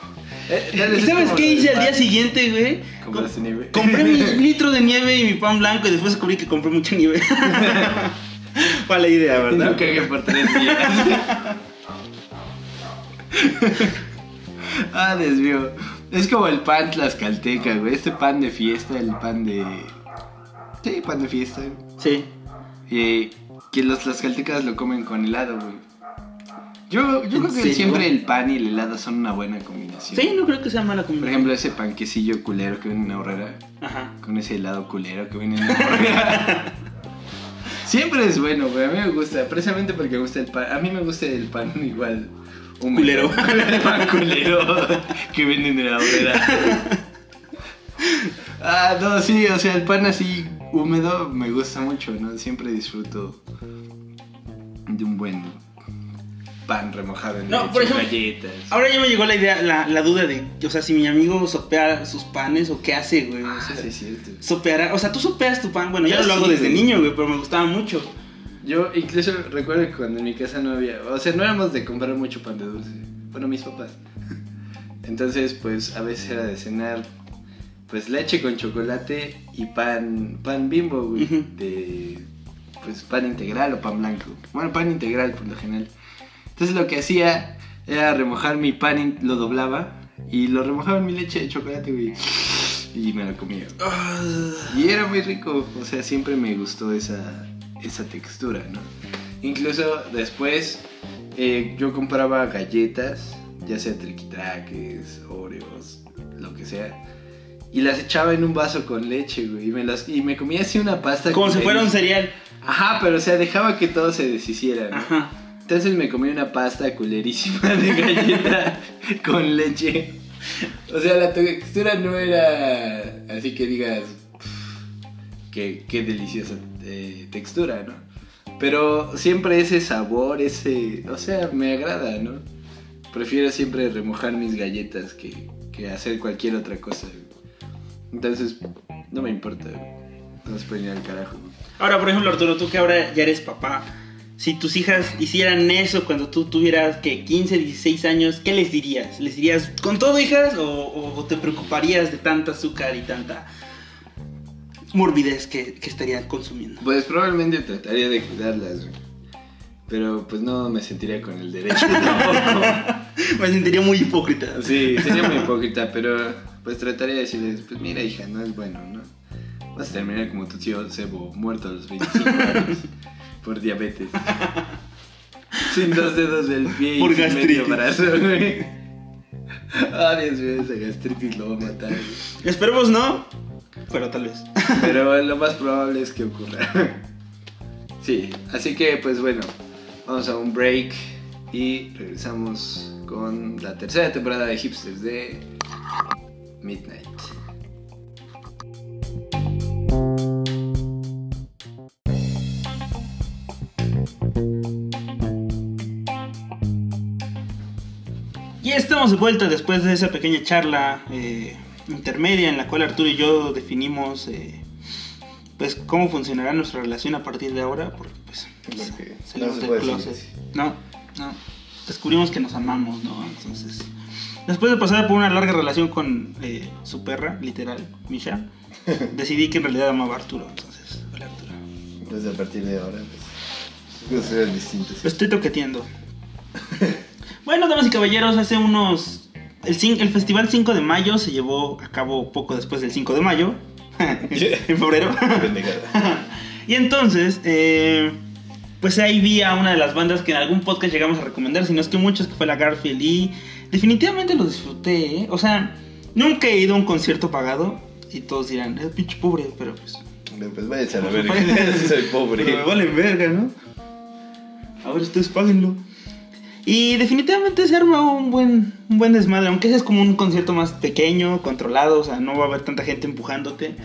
Eh, ¿Y sabes qué hice al día siguiente, güey? ¿Compraste nieve? Compré mi litro de nieve y mi pan blanco y después descubrí que compré mucha nieve. Fue la idea, No ¿verdad? cagué por tres días. ah, desvío. Es como el pan tlaxcalteca, güey. Este pan de fiesta, el pan de. Sí, pan de fiesta. Sí. Eh, que los tlaxcaltecas lo comen con helado, güey. Yo, yo ¿En creo que serio? siempre el pan y el helado son una buena combinación. Sí, no creo que sea mala Por combinación. ejemplo, ese panquecillo culero que viene en Aurrera. Ajá. Con ese helado culero que viene en Aurrera. Siempre es bueno, güey. A mí me gusta, precisamente porque me gusta el pan. A mí me gusta el pan igual. húmedo. Culero. el pan culero que venden en la Aurrera. Ah, no, sí, o sea, el pan así húmedo me gusta mucho, ¿no? Siempre disfruto de un buen pan remojado en No, leche, por ejemplo, galletas. Ahora ya me llegó la idea, la, la duda de, o sea, si mi amigo sopea sus panes o qué hace, güey. O Ah, sea, sí, es cierto. Sopeará, o sea, tú sopeas tu pan, bueno, Yo lo hago sí, desde güey. niño, güey, pero me gustaba mucho. Yo incluso recuerdo que cuando en mi casa no había, o sea, no éramos de comprar mucho pan de dulce. Bueno, mis papás. Entonces, pues a veces era de cenar pues leche con chocolate y pan pan bimbo, güey, de pues pan integral o pan blanco. Bueno, pan integral por lo general. Entonces lo que hacía era remojar mi pan, in- lo doblaba y lo remojaba en mi leche de chocolate, güey. Y me lo comía. Ah, Y era muy rico, o sea, siempre me gustó esa, esa textura, ¿no? Incluso después eh, yo compraba galletas, ya sea triquitraques, oreos, lo que sea, y las echaba en un vaso con leche, güey, y me, las, y me comía así una pasta. como si fuera un cereal. Ajá, pero o sea, dejaba que todo se deshiciera, ¿no? Ajá. Entonces me comí una pasta culerísima de galleta con leche. O sea, la textura no era así que digas, "Pff, qué, qué deliciosa eh, textura, ¿no? Pero siempre ese sabor, ese, o sea, me agrada, ¿no? Prefiero siempre remojar mis galletas que, que hacer cualquier otra cosa. Entonces, no me importa. No se pueden ir al carajo. Ahora, por ejemplo, Arturo, tú que ahora ya eres papá, si tus hijas hicieran eso cuando tú tuvieras que 15, 16 años, ¿qué les dirías? ¿Les dirías con todo hijas o, te preocuparías de tanta azúcar y tanta morbidez que, que estarían consumiendo? Pues probablemente trataría de cuidarlas. Pero pues no me sentiría con el derecho tampoco. Me sentiría muy hipócrita. Sí, sería muy hipócrita, pero pues trataría de decirles, pues mira hija, no es bueno, ¿no? Vas a terminar como tu tío Sebo, muerto a los 25 años por diabetes. Sin dos dedos del pie Por y sin gastritis. medio brazo, güey. Ah, Dios mío, esa gastritis lo va a matar. güey. Esperemos no, pero tal vez. Pero lo más probable es que ocurra. Sí, así que pues bueno, vamos a un break y regresamos con la tercera temporada de Hipsters de Midnight. Estamos de vuelta después de esa pequeña charla eh, intermedia en la cual Arturo y yo definimos eh, pues cómo funcionará nuestra relación a partir de ahora, porque pues Porque salimos no del closet. decir No, no. Descubrimos que nos amamos, ¿no? Entonces, después de pasar por una larga relación con eh, su perra, literal, Misha, decidí que en realidad amaba a Arturo. Entonces, hola Arturo. Entonces a partir de ahora, pues, cosas distintas. Lo estoy toqueteando. bueno, damas y caballeros, hace unos el, festival 5 de mayo se llevó a cabo poco después del 5 de mayo, en febrero. Y entonces, eh, pues ahí vi a una de las bandas que en algún podcast llegamos a recomendar, si no es que muchos, que fue la Garfield. Y definitivamente lo disfruté, ¿eh? O sea, nunca he ido a un concierto pagado. Y todos dirán, es pinche pobre, pero pues. Pues váyase a la Pues, verga. Soy pobre. Pero me vale verga, ¿no? A ver, ustedes páguenlo. Y definitivamente se arma un buen, un buen desmadre, aunque ese es como un concierto más pequeño, controlado, o sea, no va a haber tanta gente empujándote.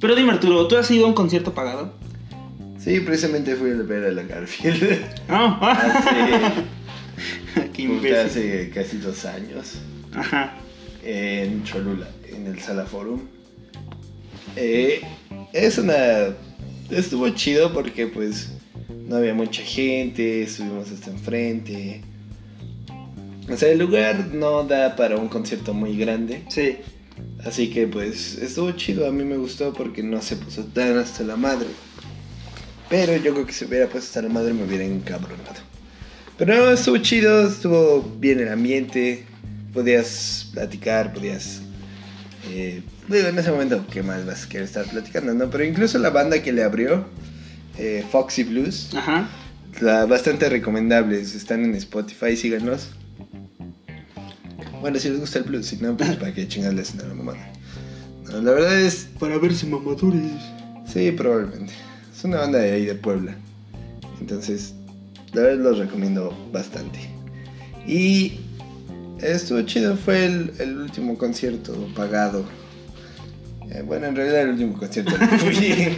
Pero dime Arturo, ¿tú has ido a un concierto pagado? Sí, precisamente fui a ver a la Garfield. No. Hace, Qué puta, imbécil. hace casi dos años. Ajá. En Cholula, en el Sala Forum. Eh, es una. Estuvo chido porque, pues, no había mucha gente, estuvimos hasta enfrente. O sea, el lugar no da para un concierto muy grande. Sí. Así que, pues, estuvo chido. A mí me gustó porque no se puso tan hasta la madre. Pero yo creo que si hubiera puesto hasta la madre me hubiera encabronado. Pero no, estuvo chido, estuvo bien el ambiente. Podías platicar, podías. Eh, digo, en ese momento, ¿qué más vas a querer estar platicando? no? Pero incluso la banda que le abrió, eh, Foxy Blues, Ajá. la, bastante recomendables. Están en Spotify, síganlos. Bueno, si les gusta el blues, si no, pues para que chingas les la mamada. No, la verdad es Para verse mamadores. Sí, probablemente. Es una banda de ahí de Puebla. Entonces, la verdad los recomiendo bastante. Y estuvo chido, fue el, el último concierto pagado. Eh, bueno, en realidad el último concierto fui.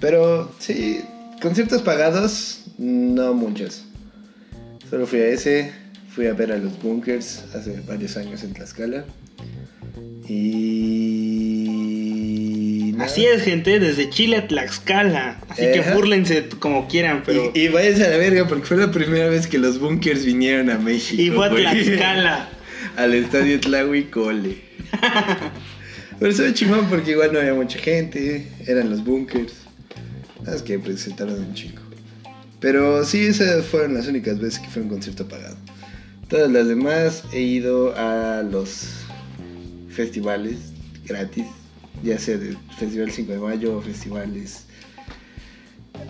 Pero sí, conciertos pagados, no muchos. Solo fui a ese, fui a ver a los Bunkers hace varios años en Tlaxcala. Y... Así es, gente, desde Chile a Tlaxcala. Así que Ajá. búrlense como quieran, pero. Y, y váyanse a la verga porque fue la primera vez que los bunkers vinieron a México. Y fue a. Tlaxcala. Al estadio Tlahuicole. Pero estuvo chingón porque igual no había mucha gente. Eran los bunkers. Más que presentaron un chico. Pero sí, esas fueron las únicas veces que fue un concierto pagado. Todas las demás he ido a los festivales gratis. Ya sea del Festival 5 de Mayo o festivales.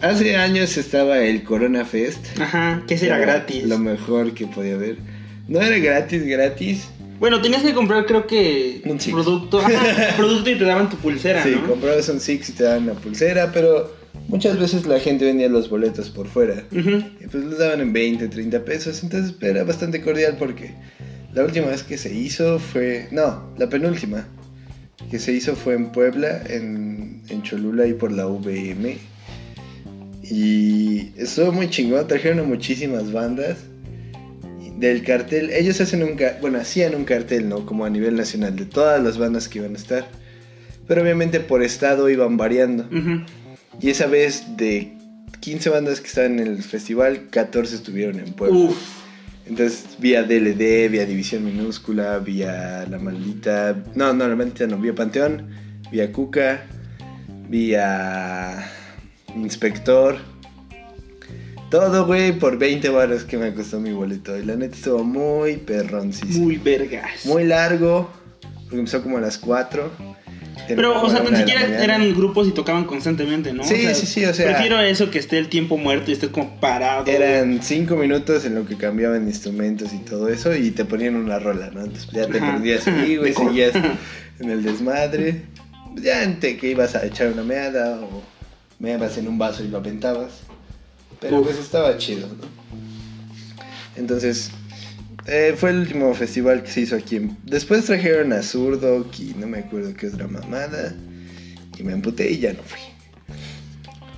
Hace años estaba el Corona Fest. Ajá, que era gratis. Lo mejor que podía haber. No era gratis, gratis. Bueno, tenías que comprar, creo que. Un Six. producto. Ajá, producto y te daban tu pulsera, sí, ¿no? comprabas un Six y te daban una pulsera, pero muchas veces la gente vendía los boletos por fuera. Y pues los daban en 20, 30 pesos, entonces era bastante cordial porque la última vez que se hizo fue, no, la penúltima que se hizo fue en Puebla, en, en Cholula y por la VM. Y estuvo muy chingón, trajeron a muchísimas bandas. Del cartel, ellos hacen un, bueno, hacían un cartel, ¿no? Como a nivel nacional, de todas las bandas que iban a estar. Pero obviamente por estado iban variando. Y esa vez de 15 bandas que estaban en el festival, 14 estuvieron en Puebla. Uf. Entonces vía DLD, vía División Minúscula, vía La Maldita. No, no, La Maldita no, vía Panteón, vía Cuca, vía Inspector. Todo, güey, por 20 baros que me costó mi boleto. Y la neta estuvo muy sí. Muy vergas. Muy largo, porque empezó como a las 4. Pero, o sea, tan siquiera eran grupos y tocaban constantemente, ¿no? Sí, O sí, sí, o sea- Prefiero eso que esté el tiempo muerto y estés como parado. Eran 5 minutos en lo que cambiaban instrumentos y todo eso y te ponían una rola, ¿no? Entonces ya te Ajá. perdías ahí, güey, seguías en el desmadre. Ya ante que ibas a echar una meada o meabas en un vaso y lo aventabas. Pero Uf. pues estaba chido, ¿no? Entonces, eh, fue el último festival que se hizo aquí. Después trajeron a Zurdok y no me acuerdo qué otra mamada. Y me emputé y ya no fui.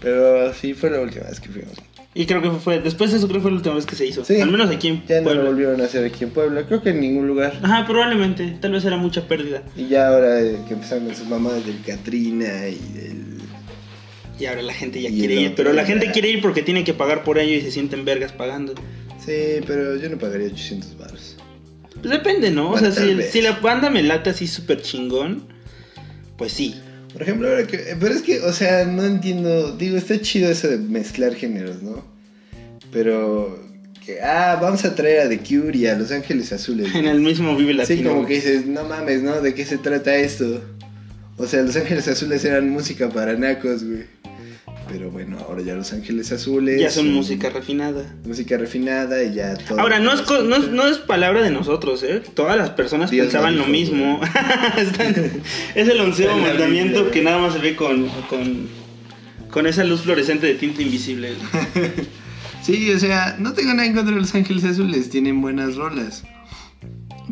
Pero sí, fue la última vez que fuimos. Y creo que fue, después de eso creo que fue la última vez que se hizo. Sí. Al menos aquí en Ya no lo volvieron a hacer aquí en Puebla, creo que en ningún lugar. Ajá, probablemente. Tal vez era mucha pérdida. Y ya ahora eh, que empezaron con sus mamadas del Katrina y del... Y ahora la gente ya Y quiere ir. Pero la gente quiere ir porque tiene que pagar por ello y se sienten vergas pagando. Sí, pero yo no pagaría 800 baros. Pues depende, ¿no? O sea, si, la banda me late así súper chingón, pues sí. Por ejemplo, ahora que... Pero es que, o sea, no entiendo... Digo, está chido eso de mezclar géneros, ¿no? Pero que, ah, vamos a traer a The Cure y a Los Ángeles Azules. En el mismo Vive Latino. Sí, como que dices, no mames, ¿no? ¿De qué se trata esto? O sea, Los Ángeles Azules eran música para nacos, güey. Pero bueno, ahora ya Los Ángeles Azules. Ya son música refinada. Música refinada y ya todo. Ahora, no es, no, es, no es palabra de nosotros, ¿eh? Todas las personas Dios pensaban lo mismo. Es el onceavo mandamiento que nada más se ve con, con, con esa luz fluorescente de tinta invisible. Sí, o sea, no tengo nada en contra de Los Ángeles Azules, tienen buenas rolas.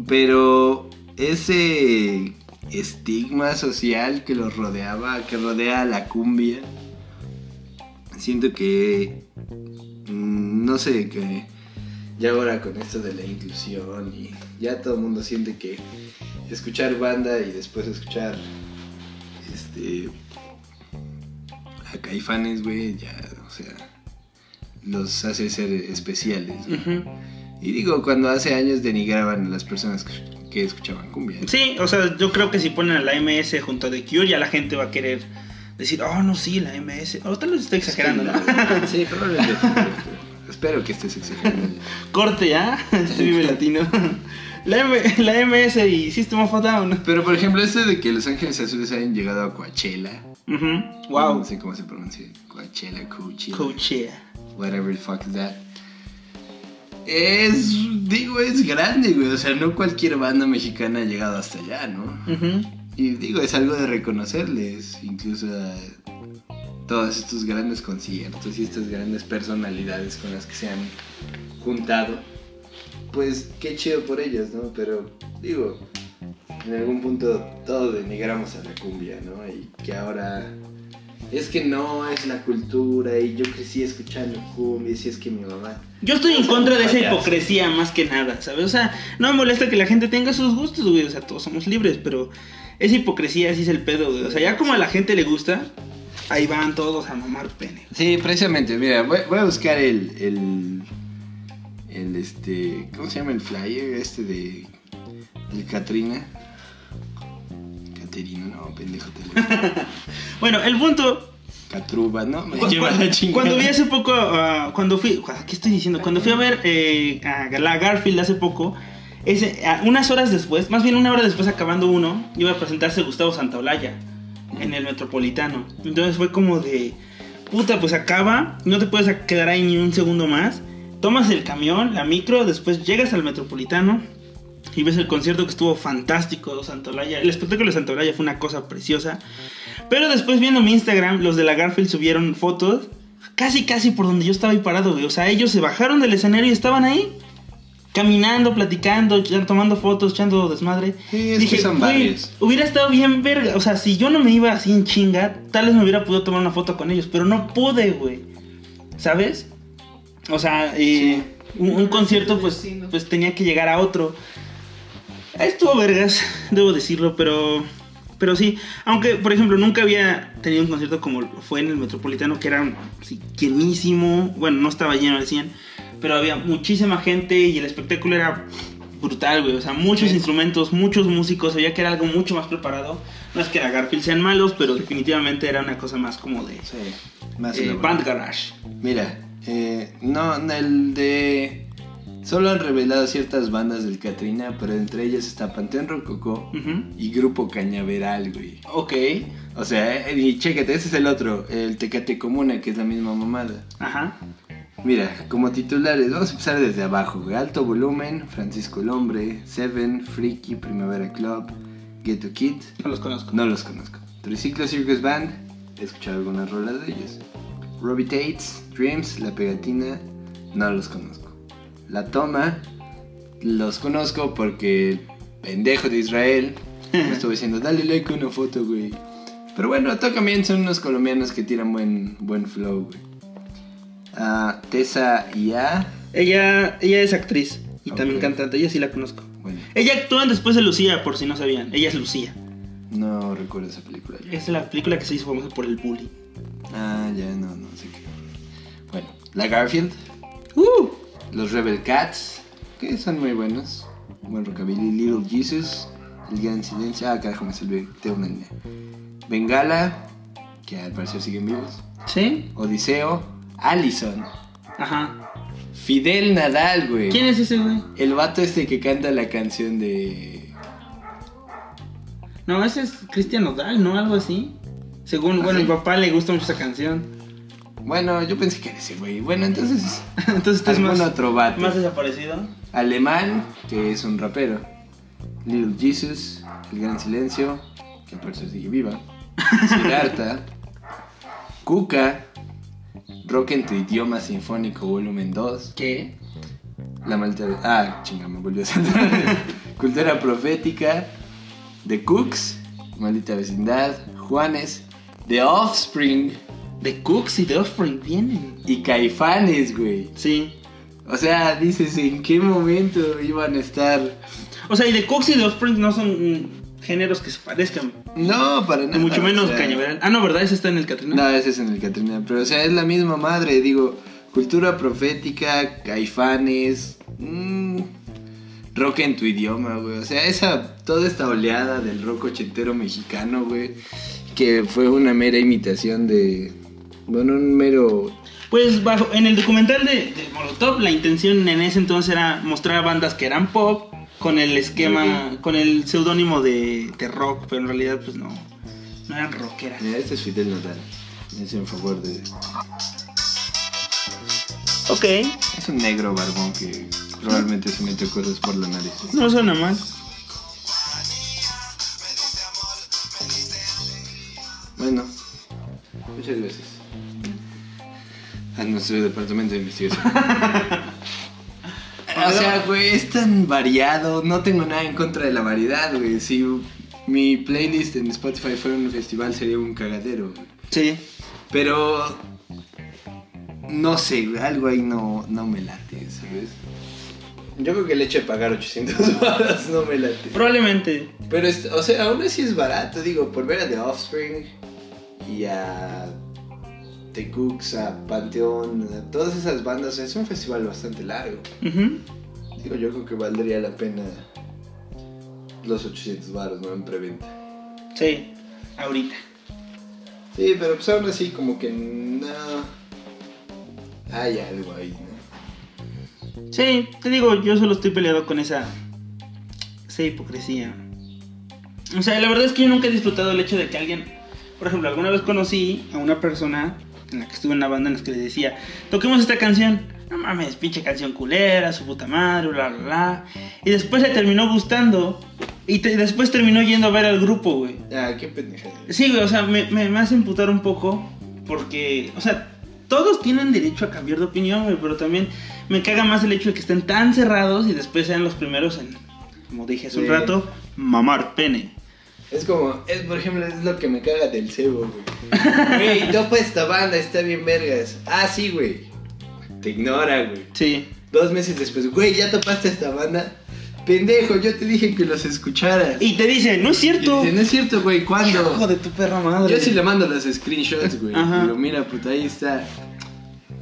Pero ese estigma social que los rodeaba, que rodea a la cumbia, siento que, mm, no sé, que ya ahora con esto de la inclusión y ya todo el mundo siente que escuchar banda y después escuchar este a Caifanes, güey, ya, o sea, los hace ser especiales. Ujú. Y digo, cuando hace años denigraban a las personas que, escuchaban cumbia. Sí, o sea, yo creo que si ponen a la MS junto a The Cure, ya la gente va a querer decir, oh, no, sí, la MS. O tal vez estoy exagerando, ¿no? Sí, probablemente. Espero que estés exagerando. Corte, ¿ah? Este vive latino. La, M- la MS y System of a Down. Pero por ejemplo, esto de que Los Ángeles Azules hayan llegado a Coachella. Ujú. Wow. No sé cómo se pronuncia. Coachella, Coachella. Coachea. whatever the fuck is that. Es, digo, es grande, güey. O sea, no cualquier banda mexicana ha llegado hasta allá, ¿no? Ujú. Y digo, es algo de reconocerles, incluso a todos estos grandes conciertos y estas grandes personalidades con las que se han juntado. Pues qué chido por ellos, ¿no? Pero digo, en algún punto todos denigramos a la cumbia, ¿no? Y que ahora es que no es la cultura y yo crecí escuchando cumbia y si es que mi mamá... Yo estoy en contra de esa hipocresía más que nada, ¿sabes? O sea, no me molesta que la gente tenga sus gustos, güey. O sea, todos somos libres, pero esa hipocresía sí es el pedo, güey. O sea, ya como a la gente le gusta, ahí van todos a mamar pene. Sí, precisamente, mira, voy, voy a buscar el, el, el, este, ¿cómo se llama el flyer este de, de Katrina? Caterina, no, pendejo, te Bueno, el punto Catruba, ¿no? Me Cu- lleva la chingada. Cuando vi hace poco, ah, cuando fui, ¿qué estoy diciendo? Cuando fui a ver eh, a la Garfield hace poco, unas horas después, más bien una hora después acabando uno, iba a presentarse Gustavo Santaolalla en el Metropolitano. Entonces fue como de, puta, pues acaba, no te puedes quedar ahí ni un segundo más. Tomas el camión, la micro, después llegas al Metropolitano y ves el concierto que estuvo fantástico de Santaolalla. El espectáculo de Santaolalla fue una cosa preciosa. Pero después viendo mi Instagram, los de la Garfield subieron fotos casi casi por donde yo estaba ahí parado, güey. O sea, ellos se bajaron del escenario y estaban ahí caminando, platicando, tomando fotos, echando desmadre. Sí, es que son hubiera estado bien verga. O sea, si yo no me iba así en chinga, tal vez me hubiera podido tomar una foto con ellos, pero no pude, güey. ¿Sabes? O sea, eh, un, un concierto pues, pues tenía que llegar a otro. Estuvo vergas, debo decirlo, pero pero sí, aunque por ejemplo nunca había tenido un concierto como fue en el Metropolitano, que era así, llenísimo, bueno, no estaba lleno al 100, pero había muchísima gente y el espectáculo era brutal, güey, o sea, muchos Sí. instrumentos, muchos músicos, veía que era algo mucho más preparado. No es que la Garfield sean malos, pero definitivamente era una cosa más como de Sí, más eh. Band Garage. Mira, eh, no, el de... Solo han revelado ciertas bandas del Katrina, pero entre ellas está Panteón Rococó y Grupo Cañaveral, güey. Ok, O sea, eh, y chécate, ese es el otro, el Tecate Comuna, que es la misma mamada. ajá. Mira, como titulares, vamos a empezar desde abajo. Alto Volumen, Francisco el Hombre, Seven, Freaky, Primavera Club, Ghetto Kid, No los conozco. no los conozco. Triciclo Circus Band, he escuchado algunas rolas de ellos. Robbie Tates, Dreams, La Pegatina, no los conozco. La Toma, los conozco porque el pendejo de Israel me estuvo diciendo, dale like a una foto, güey. Pero bueno, tocan bien, son unos colombianos que tiran buen, buen flow, güey. Ah, Tessa Ya, Ella, ella es actriz y también cantante, ella sí la conozco. bueno, Ella actúa después de Lucía, por si no sabían. Ella es Lucía. no recuerdo esa película. Es la película que se hizo famosa por el bullying. Ah, ya, no, no sé qué. Bueno, La Garfield, Uh, Los Rebel Cats, que son muy buenos. Buen rockabilly, Little Jesus, El Gran Silencio, ah, carajo, me salvé, tengo una línea. Bengala, que al parecer siguen vivos. ¿Sí? Odiseo, Allison, Ajá. Fidel Nadal, güey. ¿Quién es ese, güey? El vato este que canta la canción de... No, ese es Cristian Nodal, ¿no? Algo así. Según, ¿Ah, bueno, sí? mi papá le gusta mucho esa canción. Bueno, yo pensé que era ese, güey. Bueno, entonces... Entonces este es algún más, otro vato. más desaparecido. Alemán, que es un rapero. Little Jesus, El Gran Silencio, que por eso sigue viva. Siddhartha. Kuka. Rock en tu idioma sinfónico volumen 2. ¿Qué? La malta... Ah, chinga, me volvió a saltar. Cultura profética. The Cooks. Maldita vecindad. Juanes. The Offspring. The Cooks y The Offspring vienen. Y Caifanes, güey. Sí. O sea, dices, ¿en qué momento iban a estar? O sea, y The Cooks y The Offspring no son géneros que se parezcan. No, para nada. Mucho menos o sea, Cañaveral. Ah, no, ¿verdad? Ese está en el Catrina. No, ese es en el Catrina. Pero, o sea, es la misma madre. Digo, cultura profética, caifanes, mm, rock en tu idioma, güey. O sea, esa, toda esta oleada del rock ochentero mexicano, güey. Que fue una mera imitación de. Bueno, un mero. Pues bajo, en el documental de, de Molotov, la intención en ese entonces era mostrar bandas que eran pop con el esquema, con el seudónimo de, de rock, pero en realidad pues no, no eran rockeras. Mira, este es Fidel Nadal. Es en favor de. Ok, Es un negro barbón que probablemente se mete cosas por la nariz. no suena mal. Bueno, muchas gracias. A nuestro departamento de investigación. o sea, güey, es tan variado. No tengo nada en contra de la variedad, güey. Si mi playlist en Spotify fuera un festival, sería un cagadero. güey. Sí. Pero. No sé, güey, algo ahí no, no me late, ¿sabes? Yo creo que el hecho de pagar 800 baros no me late. Probablemente. Pero, es- o sea, aún así es barato, digo, por ver a The Offspring y a The Cooks, a Panteón, a todas esas bandas, es un festival bastante largo. Digo, yo creo que valdría la pena los 800 baros, ¿no? En preventa. Sí, ahorita. Sí, pero pues aún así como que no... Hay algo ahí, ¿no? Sí, te digo, yo solo estoy peleado con esa, esa hipocresía. O sea, la verdad es que yo nunca he disfrutado el hecho de que alguien, por ejemplo, alguna vez conocí a una persona en la que estuve en la banda en la que le decía, toquemos esta canción. No mames, pinche canción culera, su puta madre, bla, bla, bla. Y después le terminó gustando y te- después terminó yendo a ver al grupo, güey. Ah, qué pendejada. Sí, güey, o sea, me, me, me hace imputar un poco porque, o sea, todos tienen derecho a cambiar de opinión, güey, pero también me caga más el hecho de que estén tan cerrados y después sean los primeros en, como dije hace un rato, mamar pene. Es como, es, por ejemplo, es lo que me caga del cebo, güey. Güey, topa esta banda, está bien vergas. Ah, sí, güey. Te ignora, güey. Sí. Dos meses después, güey, ¿ya topaste esta banda? Pendejo, yo te dije que los escucharas. Y te dice, no es cierto. dice, no es cierto, güey, Hijo ¿cuándo? de tu perra madre. Yo sí le mando los screenshots, güey. Ajá. Y lo mira, puta, ahí está.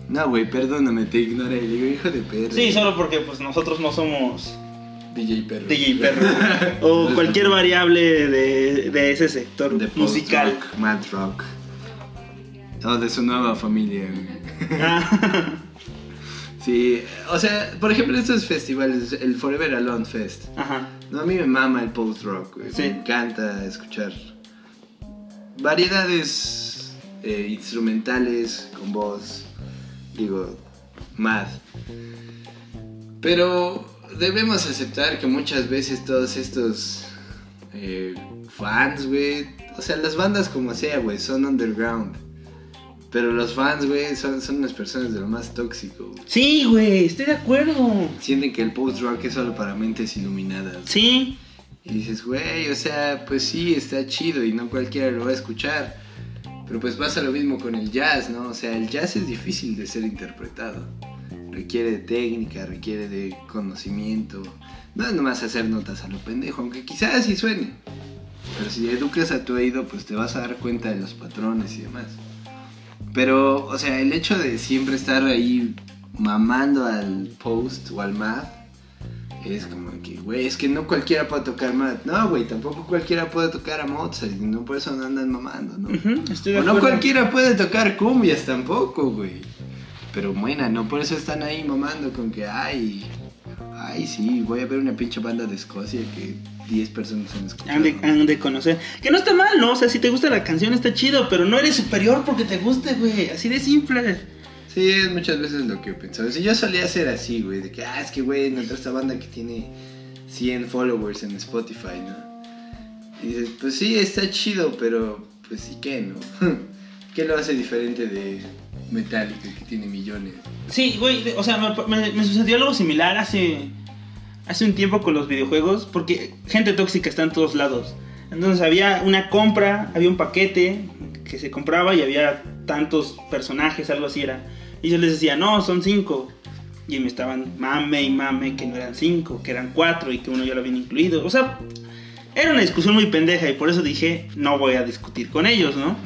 No, güey, perdóname, te ignoré. Le digo, hijo de perro. Sí, solo porque pues nosotros no somos DJ perro. DJ perro o cualquier variable de, de ese sector De musical. post-rock, Mad rock. O de su nueva familia. Ah, Sí, o sea, por ejemplo, estos festivales, el Forever Alone Fest. Ajá. No, a mí me mama el post-rock, güey. Sí. Me encanta escuchar variedades eh, instrumentales con voz, digo, mad. Pero debemos aceptar que muchas veces todos estos eh, fans, güey, o sea, las bandas como sea, güey, son underground. Pero los fans, güey, son, son unas personas de lo más tóxico. güey. Sí, güey, estoy de acuerdo. Sienten que el post-rock es solo para mentes iluminadas. Sí. Y dices, güey, o sea, pues sí, está chido y no cualquiera lo va a escuchar. Pero pues pasa lo mismo con el jazz, ¿no? O sea, el jazz es difícil de ser interpretado. Requiere de técnica, requiere de conocimiento. No es nomás hacer notas a lo pendejo, aunque quizás así suene. Pero si educas a tu oído, pues te vas a dar cuenta de los patrones y demás. Pero, o sea, el hecho de siempre estar ahí mamando al post o al math es como que, güey, es que no cualquiera puede tocar math. No, güey, tampoco cualquiera puede tocar a Mozart. No por eso no andan mamando, ¿no? Estoy de O no cualquiera puede tocar cumbias tampoco, güey. Pero buena, ¿no? Por eso están ahí mamando con que, ay, ay, sí, voy a ver una pinche banda de Escocia que 10 personas han escuchado. Han de, han de conocer. Que no está mal, ¿no? O sea, si te gusta la canción está chido, pero no eres superior porque te guste, güey. Así de simple. Sí, es muchas veces lo que he pensado. Si yo solía ser así, güey, de que, ah, es que, güey, encontré esta banda que tiene 100 followers en Spotify, ¿no? Y dices, pues sí, está chido, pero, pues sí, ¿qué, no? ¿Qué lo hace diferente de Metallica, que tiene millones? Sí, güey, o sea, me sucedió algo similar hace, hace un tiempo con los videojuegos, porque gente tóxica está en todos lados. Entonces había una compra, había un paquete que se compraba y había tantos personajes, algo así era. Y yo les decía, no, son cinco. Y me estaban mame y mame que no eran cinco, que eran cuatro y que uno ya lo habían incluido. O sea, era una discusión muy pendeja y por eso dije, no voy a discutir con ellos, ¿no?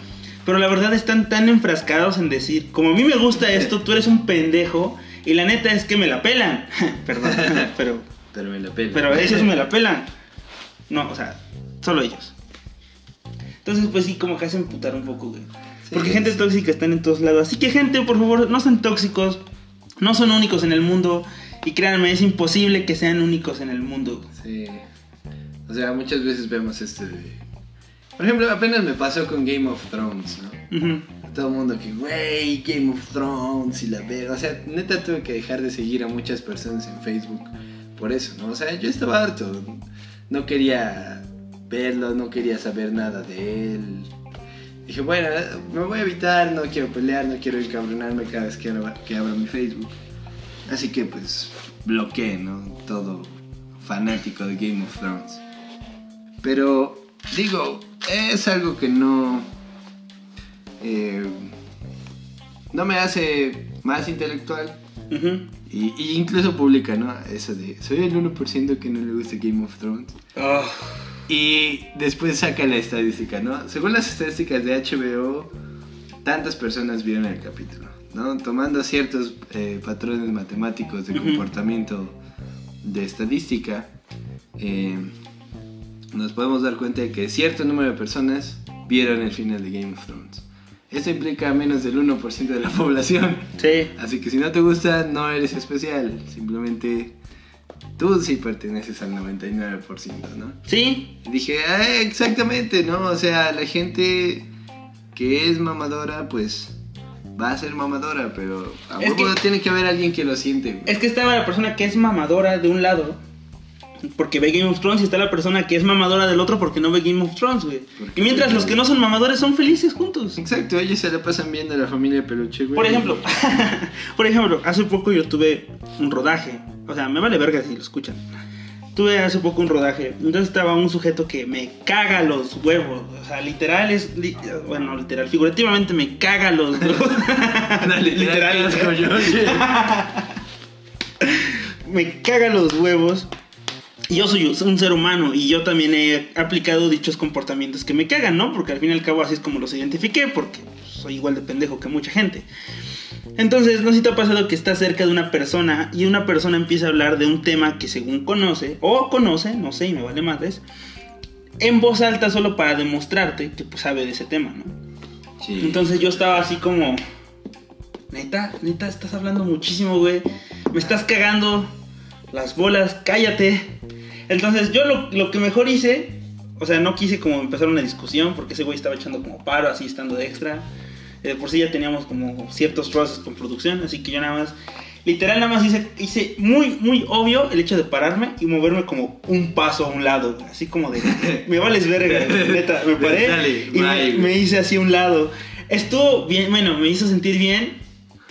Pero la verdad están tan enfrascados en decir, como a mí me gusta esto, tú eres un pendejo y la neta es que me la pelan. Perdón, pero, Pero me la pela. pero ellos me la pelan. No, o sea, solo ellos. Entonces, pues sí, como que hacen putar un poco, güey. Porque Sí, gente sí. tóxica están en todos lados. Así que gente, por favor, no sean tóxicos. No son únicos en el mundo. Y créanme, es imposible que sean únicos en el mundo. Sí. O sea, muchas veces vemos este de... Por ejemplo, apenas me pasó con Game of Thrones, ¿no? Ujú. Todo el mundo que, güey, Game of Thrones y la verga. O sea, neta tuve que dejar de seguir a muchas personas en Facebook por eso, ¿no? O sea, yo estaba harto. No quería verlo, no quería saber nada de él. Dije, bueno, me voy a evitar, no quiero pelear, no quiero encabronarme cada vez que abra, que abra mi Facebook. Así que pues bloqueé, ¿no? Todo fanático de Game of Thrones. Pero digo, es algo que no... eh, no me hace más intelectual. Y, y incluso publica, ¿no? Eso de, soy el 1% que no le gusta Game of Thrones. Ah, Y después saca la estadística, ¿no? Según las estadísticas de HBO, tantas personas vieron el capítulo, ¿no? Tomando ciertos eh, patrones matemáticos de comportamiento de estadística, eh, nos podemos dar cuenta de que cierto número de personas vieron el final de Game of Thrones. Esto implica menos del 1% de la población. sí. Así que si no te gusta, no eres especial. Simplemente tú sí perteneces al 99%, ¿no? Sí, Y dije, ah, exactamente, ¿no? O sea, la gente que es mamadora, pues va a ser mamadora, pero a huevo tiene que haber alguien que lo siente. güey. es que estaba la persona que es mamadora de un lado. Porque ve Game of Thrones y está la persona que es mamadora del otro porque no ve Game of Thrones, güey. Y mientras los que no son mamadores son felices juntos. Exacto, ellos se la pasan viendo a la familia peluche, güey. Por ejemplo, por ejemplo, hace poco yo tuve un rodaje. O sea, me vale verga si lo escuchan. Tuve hace poco un rodaje. Entonces estaba un sujeto que me caga los huevos. O sea, literal es. li- bueno, literal, figurativamente me caga los huevos. literal, yo, oye. me caga los huevos. Yo soy un ser humano y yo también he aplicado dichos comportamientos que me cagan, ¿no? Porque al fin y al cabo así es como los identifiqué, porque soy igual de pendejo que mucha gente. Entonces, no sé si te ha pasado que estás cerca de una persona y una persona empieza a hablar de un tema que según conoce, o conoce, no sé, y me vale madres, en voz alta solo para demostrarte que pues sabe de ese tema, ¿no? Sí. Entonces yo estaba así como, neta, neta, estás hablando muchísimo, güey. Me estás cagando las bolas, cállate. Entonces yo lo, lo que mejor hice, o sea, no quise como empezar una discusión porque ese güey estaba echando como paro, así estando de extra. Eh, por si ya teníamos como ciertos roces con producción, así que yo nada más, literal nada más hice, hice muy, muy obvio el hecho de pararme y moverme como un paso a un lado, así como de, me vales verga, neta, me paré y me, me hice así a un lado. Estuvo bien, bueno, me hizo sentir bien,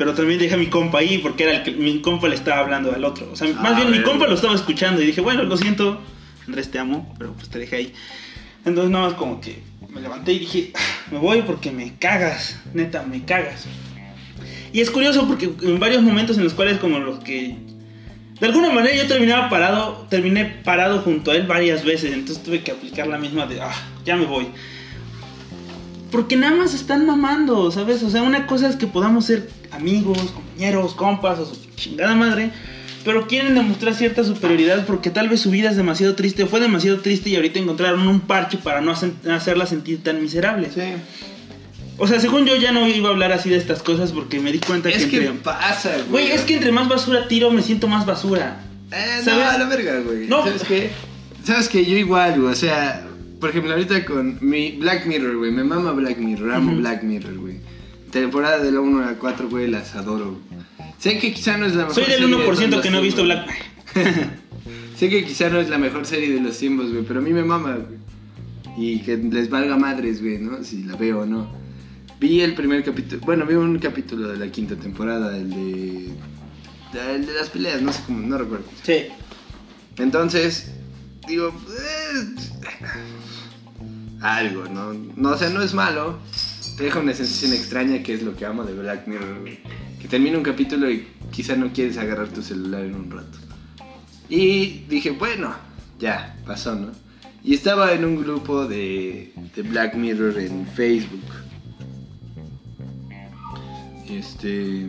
pero también dejé a mi compa ahí porque era el que mi compa le estaba hablando al otro. O sea, Ah, más bien mi compa lo estaba escuchando y dije, bueno, lo siento, Andrés, te amo, pero pues te dejé ahí. Entonces nada más como que me levanté y dije, "Ah, me voy porque me cagas, neta, me cagas. Y es curioso porque en varios momentos en los cuales como los que... De alguna manera yo terminaba parado, terminé parado junto a él varias veces, entonces tuve que aplicar la misma de, ah, ya me voy. Porque nada más están mamando, ¿sabes? O sea, una cosa es que podamos ser amigos, compañeros, compas o su chingada madre, pero quieren demostrar cierta superioridad porque tal vez su vida es demasiado triste o fue demasiado triste y ahorita encontraron un parche para no hacer- hacerla sentir tan miserable. Sí. O sea, según yo ya no iba a hablar así de estas cosas porque me di cuenta Es que, que entre... pasa, güey. Güey, es que entre más basura tiro me siento más basura. Eh, no, ¿Sabes? a la verga, güey. No. ¿Sabes qué? ¿Sabes qué? Yo igual, güey. O sea, por ejemplo, ahorita con mi Black Mirror, güey. Me mama Black Mirror, amo. Black Mirror, güey. Temporada de la 1 a la 4, güey, las adoro. Sé que quizá no es la mejor Soy del serie de 1% todos que no los visto. Black... Sé que quizá no es la mejor serie de los tiempos, güey, pero a mí me mama, güey. Y que les valga madres, güey, ¿no? Si la veo o no. Vi el primer capítulo, bueno, vi un capítulo de la quinta temporada, el de... El de las peleas, no sé cómo, no recuerdo. Sí. Entonces, digo, eh, algo, ¿no? No, o sea, no es malo. Te deja una sensación extraña que es lo que amo de Black Mirror. Que termina un capítulo y quizá no quieres agarrar tu celular en un rato. Y dije, bueno, ya, pasó, ¿no? Y estaba en un grupo de, de Black Mirror en Facebook. Este.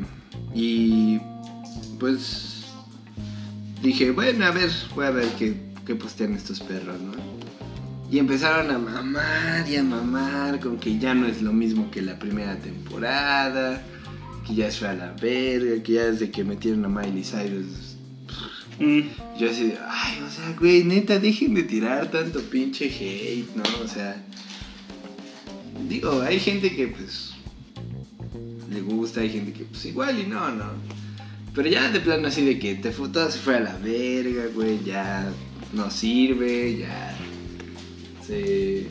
Y. Pues. Dije, bueno, a ver, voy a ver qué, qué postean estos perros, ¿no? Y empezaron a mamar y a mamar con que ya no es lo mismo que la primera temporada, que ya es fue a la verga, que ya desde que metieron a Miley Cyrus. Mm. Yo así de, ay, o sea, güey, neta, dejen de tirar tanto pinche hate, ¿no? O sea, digo, hay gente que pues le gusta, hay gente que pues igual y no, ¿no? Pero ya de plano así de que te fu- todo se fue a la verga, güey, ya no sirve, ya se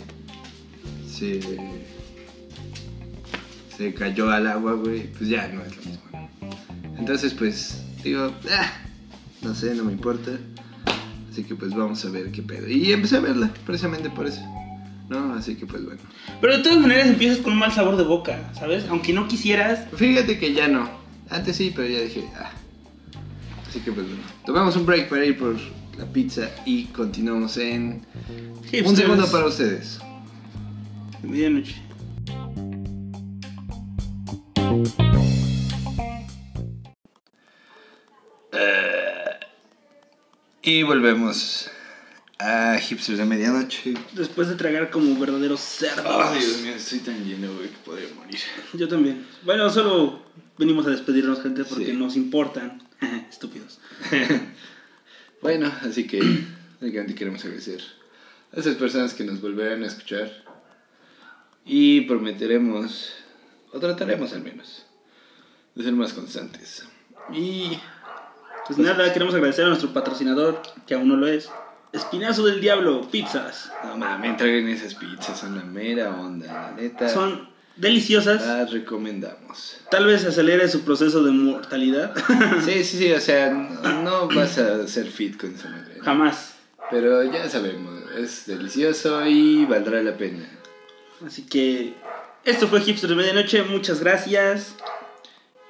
se se cayó al agua, güey, pues ya no es lo mismo. Entonces, pues digo, ah, no sé, no me importa. Así que pues vamos a ver qué pedo. Y empecé a verla, precisamente por eso. ¿No? Así que pues bueno. Pero de todas maneras empiezas con un mal sabor de boca, ¿sabes? Aunque no quisieras. Fíjate que ya no. Antes sí, pero ya dije, ah. Así que pues bueno. Tomamos un break para ir por la pizza y continuamos en Un segundo para ustedes. Medianoche. Y volvemos a Hipsters de Medianoche. Después de tragar como verdaderos cerdos. Oh, Dios mío, estoy tan lleno, güey, que podría morir. Yo también. Bueno, solo venimos a despedirnos, gente, porque Sí. nos importan. Estúpidos. Bueno, así que queremos agradecer a esas personas que nos volverán a escuchar y prometeremos, o trataremos al menos, de ser más constantes. Y Pues nada, queremos agradecer a nuestro patrocinador, que aún no lo es. Espinazo del Diablo, pizzas. no mames, traigan esas pizzas, son la mera onda, la neta. Son deliciosas. Las recomendamos. Tal vez acelere su proceso de mortalidad. Sí, sí, sí, o sea, no, no vas a ser fit con esa madre. ¿no? Jamás. Pero ya sabemos, es delicioso y valdrá la pena. Así que esto fue Hipster de Medianoche. Muchas gracias.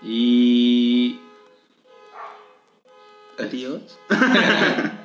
Y Adiós.